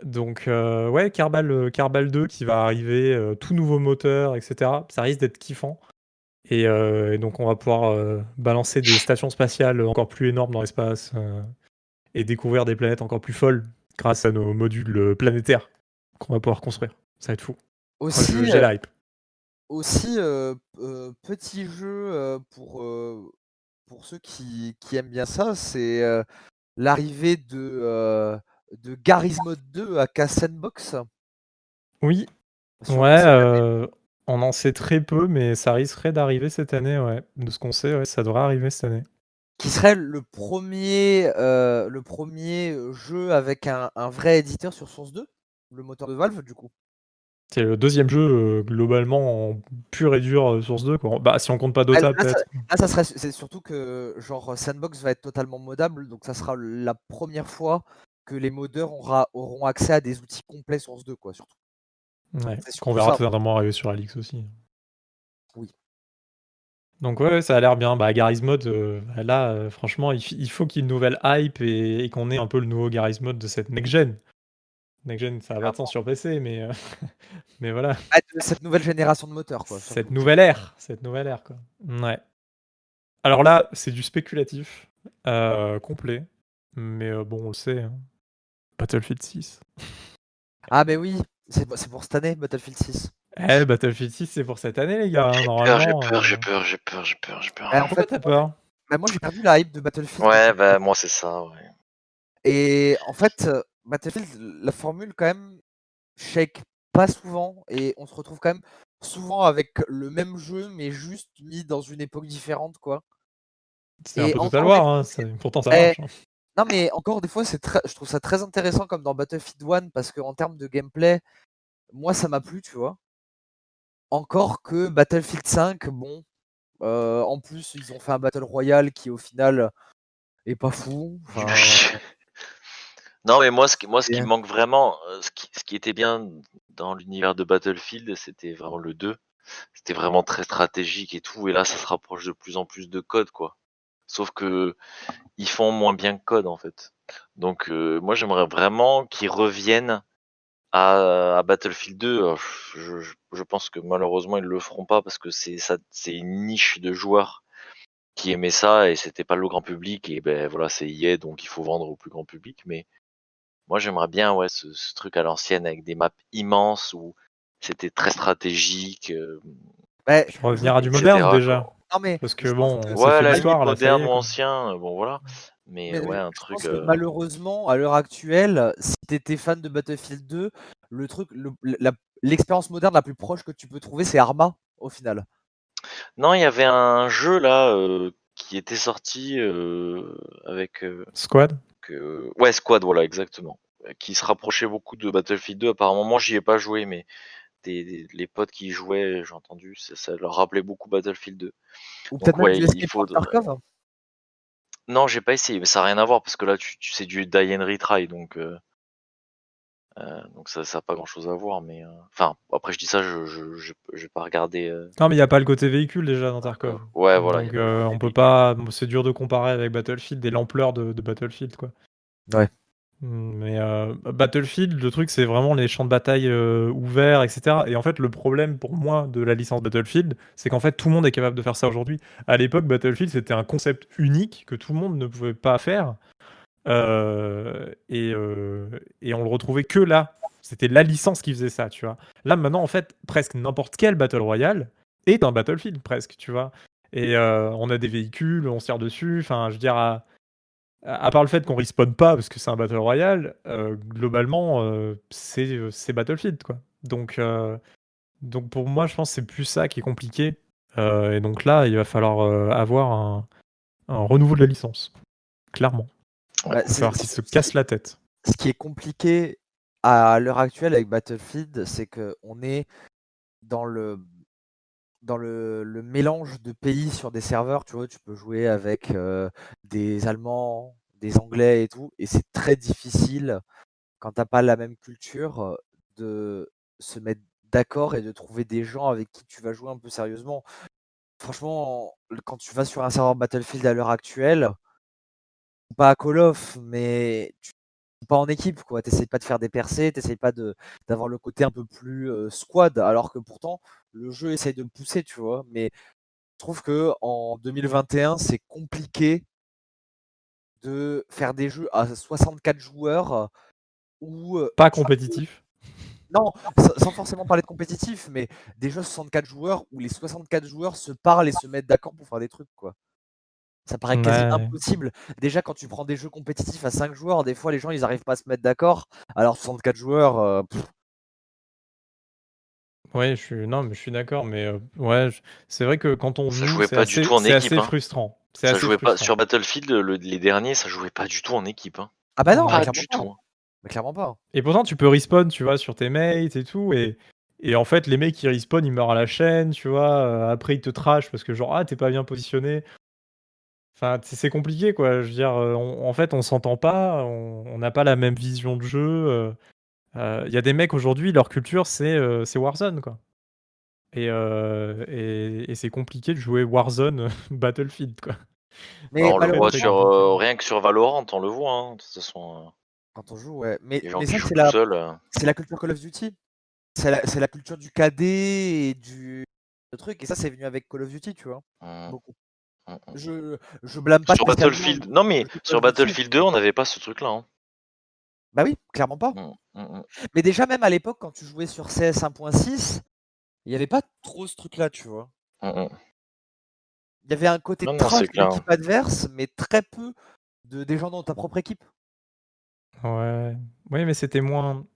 donc, euh, ouais, Kerbal, euh, Kerbal 2 qui va arriver, euh, tout nouveau moteur, etc. Ça risque d'être kiffant. Et, euh, et donc, on va pouvoir euh, balancer des stations spatiales encore plus énormes dans l'espace euh, et découvrir des planètes encore plus folles grâce à nos modules euh, planétaires qu'on va pouvoir construire. Ça va être fou. Aussi, J'ai euh, aussi euh, euh, petit jeu pour, pour ceux qui, qui aiment bien ça, c'est l'arrivée de, de Garry's Mod 2 à K-Sandbox. Oui, ouais, on en sait très peu, mais ça risquerait d'arriver cette année, ouais. De ce qu'on sait, ouais, ça devrait arriver cette année. qui serait le premier, euh, le premier jeu avec un, un vrai éditeur sur Source 2, le moteur de Valve du coup. C'est le deuxième jeu euh, globalement en pur et dur euh, Source 2. Quoi. Bah, si on compte pas Dota, là, ça- peut-être. Là, ça serait, c'est surtout que genre Sandbox va être totalement modable, donc ça sera la première fois que les modeurs aura- auront accès à des outils complets Source 2 quoi, surtout. Ouais, c'est qu'on verra certainement arriver sur Alix aussi. Oui. Donc ouais, ça a l'air bien. Bah, Garry's Mod, euh, là, euh, franchement, il faut qu'il y ait une nouvelle hype et, et qu'on ait un peu le nouveau Garry's Mod de cette next-gen. Next-gen, ça va pas tant sur PC, mais, euh, mais voilà. Ah, cette nouvelle génération de moteurs quoi. Cette surtout. nouvelle ère, cette nouvelle ère, quoi. Ouais. Alors là, c'est du spéculatif euh, complet, mais euh, bon, on le sait. hein. Battlefield 6. Ah mais oui, c'est c'est pour cette année Battlefield 6. Eh, Battlefield 6, c'est pour cette année, les gars. hein, J'ai peur, j'ai peur, euh, j'ai peur, j'ai peur, j'ai peur, j'ai peur. Eh, en fait, t'as peur? bah, moi j'ai perdu la hype de Battlefield. Ouais, bah moi c'est ça, ouais. Et en fait, euh, Battlefield, la formule quand même shake pas souvent et on se retrouve quand même souvent avec le même jeu mais juste mis dans une époque différente quoi. C'est un peu des War, fois, hein, pourtant ça Eh, marche. hein. Non mais encore des fois c'est je trouve ça très intéressant comme dans Battlefield 1 parce qu'en termes de gameplay, moi ça m'a plu tu vois. Encore que Battlefield 5, bon, euh, en plus ils ont fait un Battle Royale qui au final est pas fou. Enfin, Non, mais moi, ce qui, moi, ce qui me manque vraiment, euh, ce qui, ce qui était bien dans l'univers de Battlefield, c'était vraiment le 2. C'était vraiment très stratégique et tout. Et là, ça se rapproche de plus en plus de code, quoi. Sauf que ils font moins bien que code, en fait. Donc, euh, moi, j'aimerais vraiment qu'ils reviennent à, à Battlefield 2. Alors, je, je- je pense que malheureusement, ils le feront pas parce que c'est ça, c'est une niche de joueurs qui aimaient ça et c'était pas le grand public. Et ben voilà, c'est EA, donc il faut vendre au plus grand public. Mais moi, j'aimerais bien, ouais, ce, ce truc à l'ancienne avec des maps immenses où c'était très stratégique. euh, ouais, Je revenir à du etc., moderne quoi. déjà. non mais Parce que bon, que Ouais, la est, moderne ou ancien, euh, bon voilà. Mais, Mais ouais, un je truc. pense que euh, malheureusement, à l'heure actuelle, si tu étais fan de Battlefield 2, le truc, le- la- l'expérience moderne la plus proche que tu peux trouver, c'est Arma, au final. Non, il y avait un jeu là euh, qui était sorti euh, avec. euh, Squad? Que... Ouais, Squad, voilà, exactement. Qui se rapprochait beaucoup de Battlefield 2. Apparemment, moi, j'y ai pas joué, mais des, des- les potes qui y jouaient, j'ai entendu, ça, ça leur rappelait beaucoup Battlefield 2. Ou peut-être même ouais, il Tarkov. Non, j'ai pas essayé, mais ça n'a rien à voir parce que là, tu, tu c'est du die and retry, donc euh, euh, donc ça, ça a pas grand chose à voir. Mais euh, enfin, après je dis ça, je je je- j'ai pas regardé. euh, Non, mais il n'y a pas le côté véhicule déjà dans Tarkov. ouais, voilà. Donc euh, on peut pas. C'est dur de comparer avec Battlefield et l'ampleur de, de Battlefield, quoi. Ouais. Mm, Mais euh, Battlefield, le truc, c'est vraiment les champs de bataille euh, ouverts, etc. Et en fait, le problème pour moi de la licence Battlefield, c'est qu'en fait, tout le monde est capable de faire ça aujourd'hui. À l'époque, Battlefield, c'était un concept unique que tout le monde ne pouvait pas faire. Euh, et, euh, et on le retrouvait que là. C'était la licence qui faisait ça, tu vois. Là, maintenant, en fait, presque n'importe quel Battle Royale est un Battlefield, presque, tu vois. Et euh, on a des véhicules, on tire dessus. Enfin, je veux dire, à, part le fait qu'on respawn pas parce que c'est un Battle Royale, globalement, c'est Battlefield, quoi. Donc, donc pour moi, je pense que c'est plus ça qui est compliqué. Et donc là, il va falloir avoir un renouveau de la licence. Clairement. Il falloir qu'ils se cassent la tête. ce qui est compliqué à l'heure actuelle avec Battlefield, c'est que on est dans le dans le, le mélange de pays sur des serveurs. Tu vois, tu peux jouer avec euh, des Allemands, des Anglais et tout, et c'est très difficile quand t'as pas la même culture de se mettre d'accord et de trouver des gens avec qui tu vas jouer un peu sérieusement. Franchement, quand tu vas sur un serveur Battlefield à l'heure actuelle, pas à Call of, mais tu pas en équipe, quoi. T'essayes pas de faire des percées, t'essayes pas de d'avoir le côté un peu plus euh, squad, alors que pourtant le jeu essaye de le pousser, tu vois. Mais je trouve que en 2021, c'est compliqué de faire des jeux à 64 joueurs euh, Pas compétitif? non, sans sans forcément parler de compétitif, mais des jeux 64 joueurs où les 64 joueurs se parlent et se mettent d'accord pour faire des trucs, quoi. Ça paraît quasi Ouais. impossible. Déjà, quand tu prends des jeux compétitifs à 5 joueurs, des fois les gens ils arrivent pas à se mettre d'accord. Alors 64 joueurs, euh, Ouais, je suis non, mais je suis d'accord, mais euh, ouais, je- c'est vrai que quand on Ça joue, jouait c'est pas du tout en c'est équipe, assez hein. frustrant. C'est Ça assez jouait pas frustrant. sur Battlefield, le- les derniers, ça jouait pas du tout en équipe. Hein. ah bah non, Pas clairement du pas. tout. hein. Mais clairement pas. Et pourtant, tu peux respawn, tu vois, sur tes mates et tout, et et en fait, les mecs qui respawn, ils meurent à la chaîne, tu vois. euh, après, ils te trash parce que genre ah t'es pas bien positionné. Enfin, c'est c'est compliqué quoi. Je veux dire, euh, on- en fait, on s'entend pas, on n'a pas la même vision de jeu. euh, euh, Il y a des mecs aujourd'hui, leur culture c'est euh, c'est Warzone quoi. Et, euh, et, et c'est compliqué de jouer Warzone Battlefield quoi. Mais Alors, on le malheureusement- voit très sur compliqué. euh, rien que sur Valorant, on le voit. Hein. De toute façon, quand on joue, ouais. Mais, ça c'est la, c'est la culture Call of Duty. C'est la, culture du KD et du le truc. Et ça c'est venu avec Call of Duty, tu vois. Beaucoup. Hum, hum. Je, je blâme pas Sur Battlefield, non mais sur. Battlefield 2, on n'avait pas ce truc-là. Hein. Bah oui, clairement pas. Mais déjà, même à l'époque, quand tu jouais sur CS 1.6, il n'y avait pas trop ce truc-là, tu vois. Il y avait un côté Non, trash de l'équipe adverse, mais très peu de, des gens dans ta propre équipe. Ouais, oui, mais c'était moins.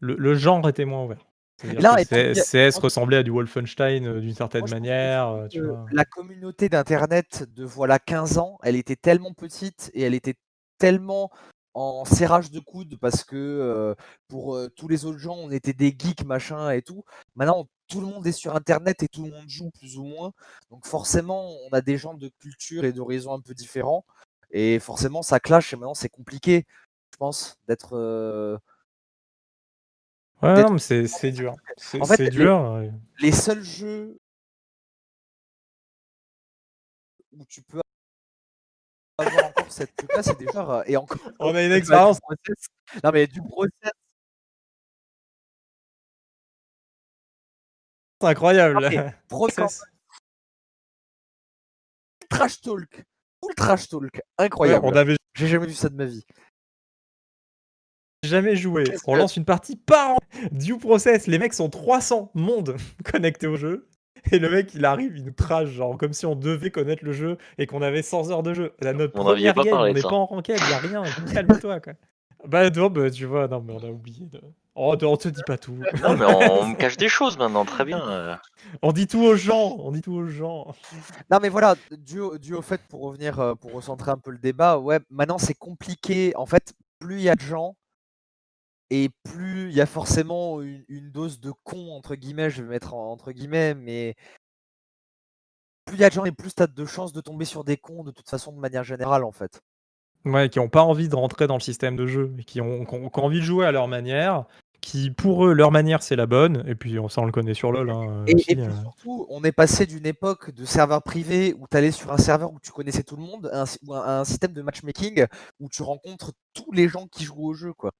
Le, le genre était moins ouvert. Là, que CS a- ressemblait à du Wolfenstein euh, d'une certaine manière, euh, tu que vois. La communauté d'Internet de voilà 15 ans, elle était tellement petite et elle était tellement en serrage de coude parce que euh, pour euh, tous les autres gens, on était des geeks, machin et tout. Maintenant, tout le monde est sur Internet et tout le monde joue plus ou moins. Donc forcément, on a des gens de culture et d'horizons un peu différents. Et forcément, ça clash et maintenant, c'est compliqué, je pense, d'être... euh, Ouais, non, mais c'est dur. C'est fait, les- dur. ouais. les seuls jeux où tu peux avoir encore cette truc-là, c'est des euh, et encore. On a une expérience. process. Non, mais du process. C'est incroyable. Non, mais pro- C'est- trash talk. Full trash talk. Ouais, Incroyable. on n'avait J'ai jamais vu ça de ma vie. Jamais joué. On que- lance une partie par an. Due process. Les mecs sont 300 mondes connectés au jeu. Et le mec, il arrive, il nous trash, genre comme si on devait connaître le jeu et qu'on avait 100 heures de jeu. La notre On première pas game, on n'est pas en ranked, y a rien. Calme-toi, quoi. Bah non, bah, tu vois, non mais on a oublié de... Oh, on te dit pas tout. Non, mais on, on me cache des choses maintenant, très bien. euh. On dit tout aux gens, on dit tout aux gens. Non mais voilà, dû au, dû au fait, pour revenir, euh, pour recentrer un peu le débat, ouais, maintenant c'est compliqué. En fait, plus il y a de gens, et plus il y a forcément une, une dose de con, entre guillemets, je vais mettre en- entre guillemets, mais plus il y a de gens et plus tu as de chances de tomber sur des cons de toute façon de manière générale en fait. Ouais, qui ont pas envie de rentrer dans le système de jeu, et qui ont, qui ont- qui ont envie de jouer à leur manière, qui pour eux, leur manière c'est la bonne, et puis on, ça on le connaît sur LoL. hein, Et, aussi, et puis euh. surtout, on est passé d'une époque de serveur privé où tu allais sur un serveur où tu connaissais tout le monde à un- à un système de matchmaking où tu rencontres tous les gens qui jouent au jeu quoi.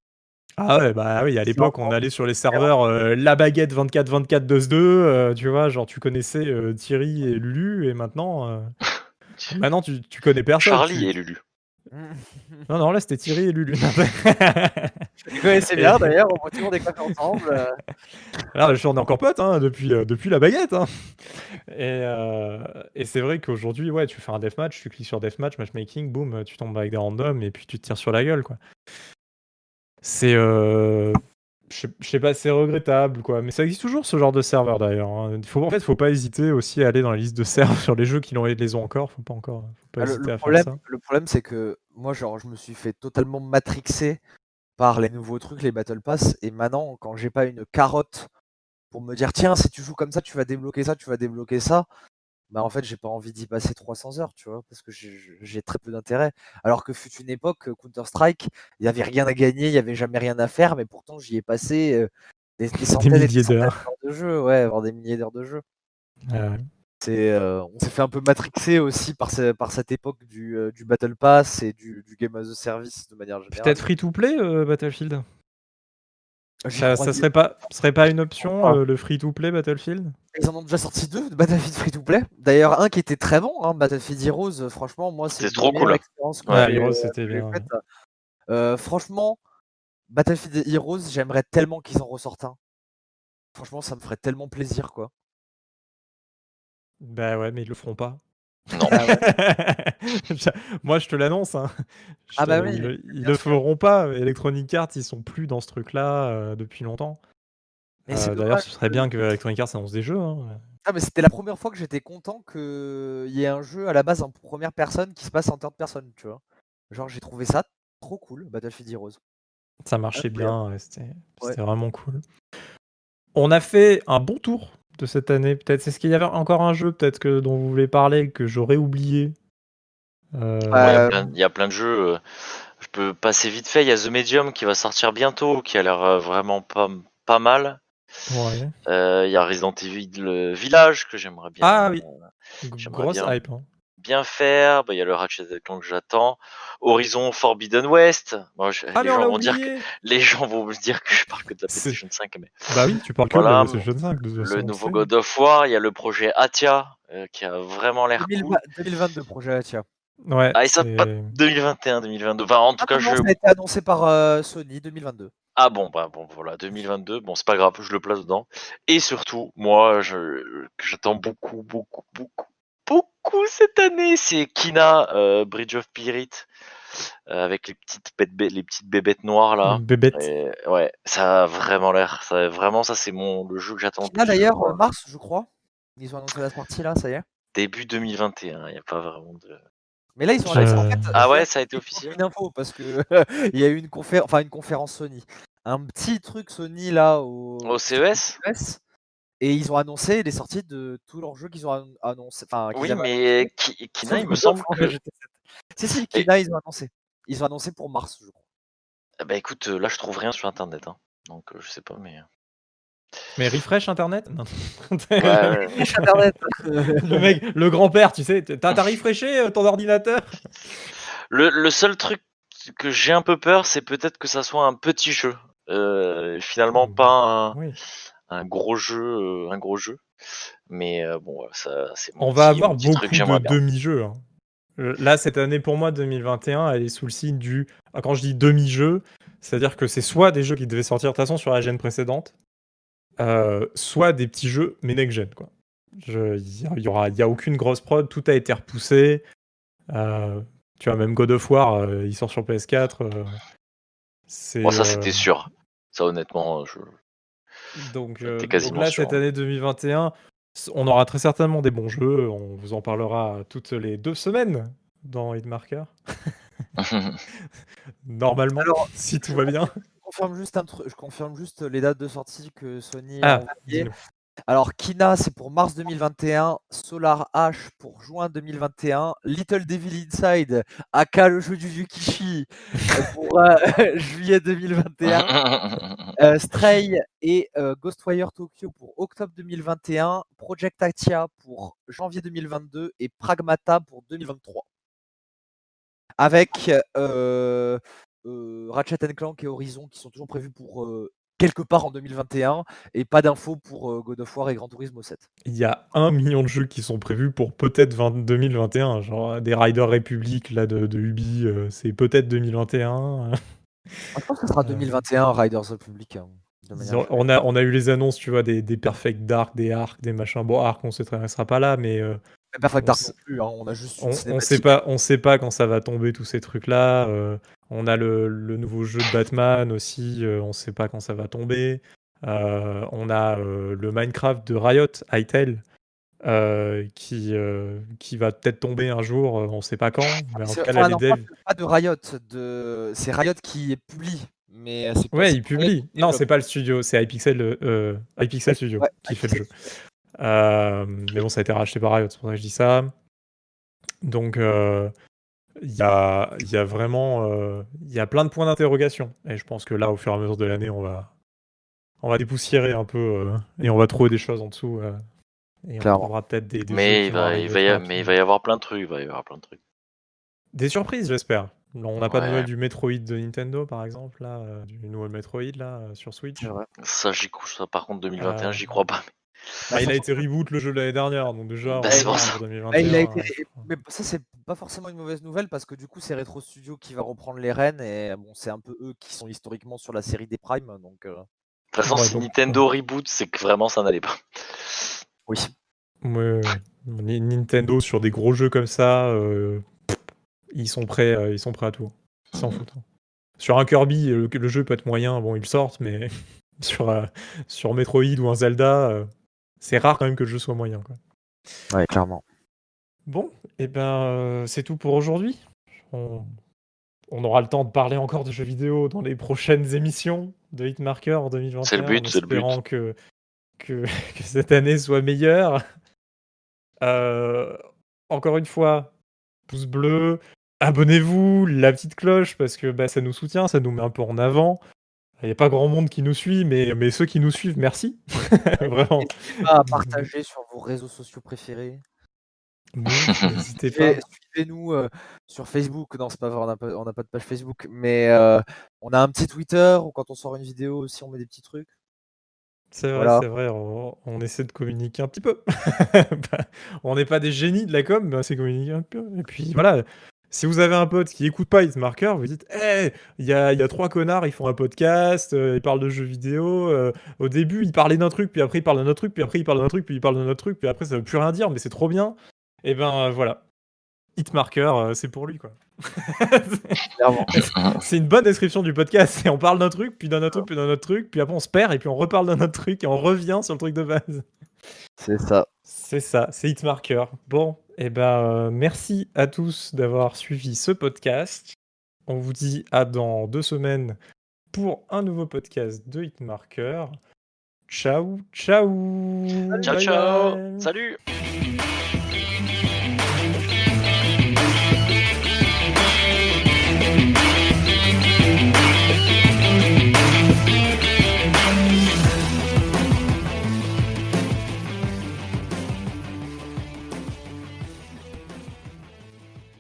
Ah ouais, bah oui, à l'époque, on allait sur les serveurs euh, La Baguette 24-24 2 2 tu vois, genre tu connaissais euh, Thierry et Lulu, et maintenant, euh, maintenant tu, tu connais personne. Charlie tu- et Lulu. Non, non, là c'était Thierry et Lulu. Je connaissais bien d'ailleurs, on toujours des cafés ensemble. euh. Là, je suis on est encore potes hein, depuis, euh, depuis la baguette. hein. Et, euh, et c'est vrai qu'aujourd'hui, ouais, tu fais un deathmatch, tu cliques sur deathmatch, matchmaking, boum, tu tombes avec des randoms et puis tu te tires sur la gueule, quoi. C'est, euh, je sais- pas, c'est regrettable, quoi. Mais ça existe toujours ce genre de serveur d'ailleurs. hein. Faut, en fait, faut pas hésiter aussi à aller dans la liste de serveurs sur les jeux qui l'ont- les ont encore. Faut pas encore, faut pas Ah, le, hésiter le à problème, faire ça. le problème, c'est que moi, genre, je me suis fait totalement matrixer par les nouveaux trucs, les Battle Pass, et maintenant, quand j'ai pas une carotte pour me dire, tiens, si tu joues comme ça, tu vas débloquer ça, tu vas débloquer ça, bah en fait, j'ai pas envie d'y passer 300 heures, tu vois, parce que j'ai- très peu d'intérêt. Alors que fut une époque, Counter-Strike, il y avait rien à gagner, il y avait jamais rien à faire, mais pourtant, j'y ai passé euh, des, des centaines des milliers d'heures. de jeu, ouais, voire des milliers d'heures de jeu. Ouais. Euh, on s'est fait un peu matrixer aussi par, ce- par cette époque du, euh, du Battle Pass et du, du Game as a Service de manière générale. Peut-être free to play Battlefield? J'y Ça, serait pas, serait pas une option Ah. euh, le free to play Battlefield? Ils en ont déjà sorti deux de Battlefield Free to Play. D'ailleurs, un qui était très bon, hein, Battlefield Heroes. euh, Franchement, moi, c'est C'était une trop cool. Ouais, j'ai, Heroes, euh, c'était bien. Euh, franchement, Battlefield Heroes, j'aimerais tellement qu'ils en ressortent un. Franchement, ça me ferait tellement plaisir, quoi. Bah ouais, mais ils le feront pas. Non. Ah ouais. Moi, je te l'annonce. hein. Je Ah te- bah oui, ils le, ils le feront pas. Electronic Arts, ils sont plus dans ce truc-là euh, depuis longtemps. Euh, D'ailleurs, ce serait que- bien que Electronic Arts annonce des jeux. hein. Ah, mais c'était la première fois que j'étais content qu'il y ait un jeu à la base en première personne qui se passe en third person, tu vois. Genre, j'ai trouvé ça trop cool, Battlefield Heroes. Ça marchait bien. ouais, C'était Ouais. c'était vraiment cool. On a fait un bon tour de cette année. Peut-être. Est-ce qu'il y avait encore un jeu peut-être que dont vous voulez parler que j'aurais oublié Euh, Ouais, il y a plein- il y, a plein de jeux. euh, Je peux passer vite fait. Il y a The Medium qui va sortir bientôt, qui a l'air euh, vraiment pas, pas mal. ouais. Euh, Il y a Resident Evil Village que j'aimerais bien, Ah oui. Grosse bien. hype. hein. Bien faire. Bah, Il y a le Ratchet Clank que j'attends. Horizon Forbidden West. Bon, je- Ah, les, gens vont dire que, les gens vont me dire que je parle que de la PlayStation 5, mais Bah oui, tu parles que Voilà, de la PlayStation 5. de le nouveau. God of War, il y a le projet Atia euh, qui a vraiment l'air 2020 cool. 2022 projet, tiens. Ouais, Ah, et ça, pas 2021, 2022. Enfin, en tout Ah cas, non, je. ça a été annoncé par euh, Sony 2022. Ah bon, bah bon, voilà, 2022. Bon, c'est pas grave, je le place dedans. Et surtout, moi, je j'attends beaucoup, beaucoup, beaucoup, beaucoup cette année, c'est Kina euh, Bridge of Spirit euh, avec les petites bêtes, les petites bébêtes noires là. Bébête. Et, ouais, ça a vraiment l'air. Ça, vraiment, ça c'est mon le jeu que j'attends. Là d'ailleurs, euh, mars, je crois. Ils ont annoncé la sortie là, ça y est. Début 2021. Il y a pas vraiment de. Mais là, ils ont Je- annoncé en fait. Ah ouais, ça a été officiel. Une info parce que il y a eu une conférence, enfin une conférence Sony, un petit truc Sony là au, Au CES. CES, et ils ont annoncé les sorties de tous leurs jeux qu'ils ont an- annoncé. Enfin, Oui, mais Ki- Kina, annoncé. il me semble que. Si si, Kina ils ont annoncé. Ils ont annoncé pour mars, je crois. Bah écoute, euh, là je trouve rien sur internet, hein. donc euh, je sais pas, mais. Mais refresh internet? Non. Ouais, ouais. Internet. le mec, le grand-père, tu sais, t'as refreshé euh, ton ordinateur? Le, le seul truc que j'ai un peu peur, c'est peut-être que ça soit un petit jeu. Euh, finalement, pas un, Oui. Un gros jeu, euh, un gros jeu. Mais euh, bon, voilà, ça, c'est mon On va avoir mon petit beaucoup truc de demi-jeux. hein. Euh, Là, cette année, pour moi, 2021, elle est sous le signe du. Ah, Quand je dis demi-jeu, c'est-à-dire que c'est soit des jeux qui devaient sortir de toute façon sur la gêne précédente, euh, soit des petits jeux, mais next-gen. Il y, a- il y aura, y a aucune grosse prod, tout a été repoussé. Euh, tu vois, même God of War, euh, il sort sur PS4. euh, C'est, Bon, ça euh, c'était sûr. Ça honnêtement, je... Donc, euh, donc là, sûr, cette hein. année 2021, s- on aura très certainement des bons jeux. On vous en parlera toutes les deux semaines dans Hitmarker. Normalement, Alors, si tout va bien. Je confirme juste un truc, je confirme juste les dates de sortie que Sony Ah, a envoyées. Alors Kina c'est pour mars 2021, Solar H pour juin 2021, Little Devil Inside, aka le jeu du Yukishi euh, pour euh, juillet 2021, euh, Stray et euh, Ghostwire Tokyo pour octobre 2021, Project Atia pour janvier 2022 et Pragmata pour 2023. Avec Ratchet Clank et Horizon qui sont toujours prévus pour quelque part en 2021 et pas d'infos pour euh, God of War et Gran Turismo 7. Il y a un million de jeux qui sont prévus pour peut-être 20 2021. Genre des Riders Republic là, de, de Ubi, euh, c'est peut-être 2021. Moi, je pense que ce sera Euh, 2021 Riders Republic. hein, On a, on a eu les annonces, tu vois, des, des Perfect Dark, des Arcs, des machins. Bon, Arc, on sait très bien, sera pas là, mais euh, Perfect on Dark s- non plus, hein, on a juste on, on sait pas, on sait pas quand ça va tomber tous ces trucs-là. euh, on a le, le nouveau jeu de Batman aussi, euh, on sait pas quand ça va tomber. Euh, on a euh, le Minecraft de Riot, Hytale, qui, qui va peut-être tomber un jour, on sait pas quand. Mais en tout cas, là, les devs. de, pas de Riot, de... c'est Riot qui publie. Mais Ouais, c'est il pas publie. Riot qui Non, c'est pas le studio, c'est iPixel Studio Ouais, qui fait le jeu. Mais bon, ça a été racheté par Riot, c'est pour ça que je dis ça. Donc, euh, il y, a, il y a vraiment euh, il y a plein de points d'interrogation. Et je pense que là, au fur et à mesure de l'année, on va, on va dépoussiérer un peu euh, et on va trouver des choses en dessous. euh, et on trouvera peut-être des, des mais il va, il va y, a- mais il va y avoir plein de trucs, il va y avoir plein de trucs. Des surprises, j'espère. On n'a pas de nouvelles du Metroid de Nintendo, par exemple, là, euh, du nouveau Metroid là, euh, sur Switch. Ça, j'y crois. Ça, par contre, 2021, Euh, j'y crois pas. Bah, il a été reboot le jeu de l'année dernière, donc déjà, Bah, on c'est va pour voir ça. pour 2021. Ah, il a été... je crois. Mais ça, c'est pas forcément une mauvaise nouvelle parce que du coup, c'est Retro Studio qui va reprendre les rênes et bon, c'est un peu eux qui sont historiquement sur la série des Prime. Donc, euh, De toute façon, Ouais, si donc- Nintendo reboot, c'est que vraiment ça n'allait pas. oui. Ouais, Nintendo sur des gros jeux comme ça, euh, ils sont prêts, euh, ils sont prêts à tout. Ils s'en foutent. hein. Sur un Kirby, le, le jeu peut être moyen, bon, ils le sortent, mais sur, euh, sur Metroid ou un Zelda, euh, c'est rare quand même que le jeu soit moyen. Quoi. Ouais, clairement. Bon, et ben euh, c'est tout pour aujourd'hui. On, on aura le temps de parler encore de jeux vidéo dans les prochaines émissions de Hitmarker en 2021. C'est le but, en c'est le but. espérant que, que, que cette année soit meilleure. Euh, encore une fois, pouce bleu, abonnez-vous, la petite cloche, parce que bah, ça nous soutient, ça nous met un peu en avant. Il n'y a pas grand monde qui nous suit, mais, mais ceux qui nous suivent, merci. Vraiment. N'hésitez pas à partager sur vos réseaux sociaux préférés. N'hésitez pas. Suivez- Suivez-nous euh, sur Facebook. Non, c'est pas vrai, on n'a pas, de page Facebook, mais euh, on a un petit Twitter où quand on sort une vidéo aussi, on met des petits trucs. C'est vrai, Voilà. c'est vrai, on, on essaie de communiquer un petit peu. Bah, on n'est pas des génies de la com, mais on essaie de communiquer un peu. Et puis voilà, si vous avez un pote qui écoute pas Hitmarker, vous dites Hé, il y a, y a trois connards, ils font un podcast, euh, ils parlent de jeux vidéo. euh, au début, ils parlaient d'un truc, puis après, ils parlent d'un autre truc, puis après, ils parlent d'un truc, puis ils parlent d'un autre truc, puis après, ça veut plus rien dire, mais c'est trop bien. Et ben euh, voilà. Hitmarker, c'est pour lui, quoi. C'est une bonne description du podcast. Et on parle d'un truc, puis d'un autre truc, puis d'un autre truc, puis après on se perd, et puis on reparle d'un autre truc, et on revient sur le truc de base. C'est ça. C'est ça, c'est Hitmarker. Bon, et ben euh, merci à tous d'avoir suivi ce podcast. On vous dit à dans deux semaines pour un nouveau podcast de Hitmarker. Ciao, ciao. Ciao, Bye ciao. bye. Salut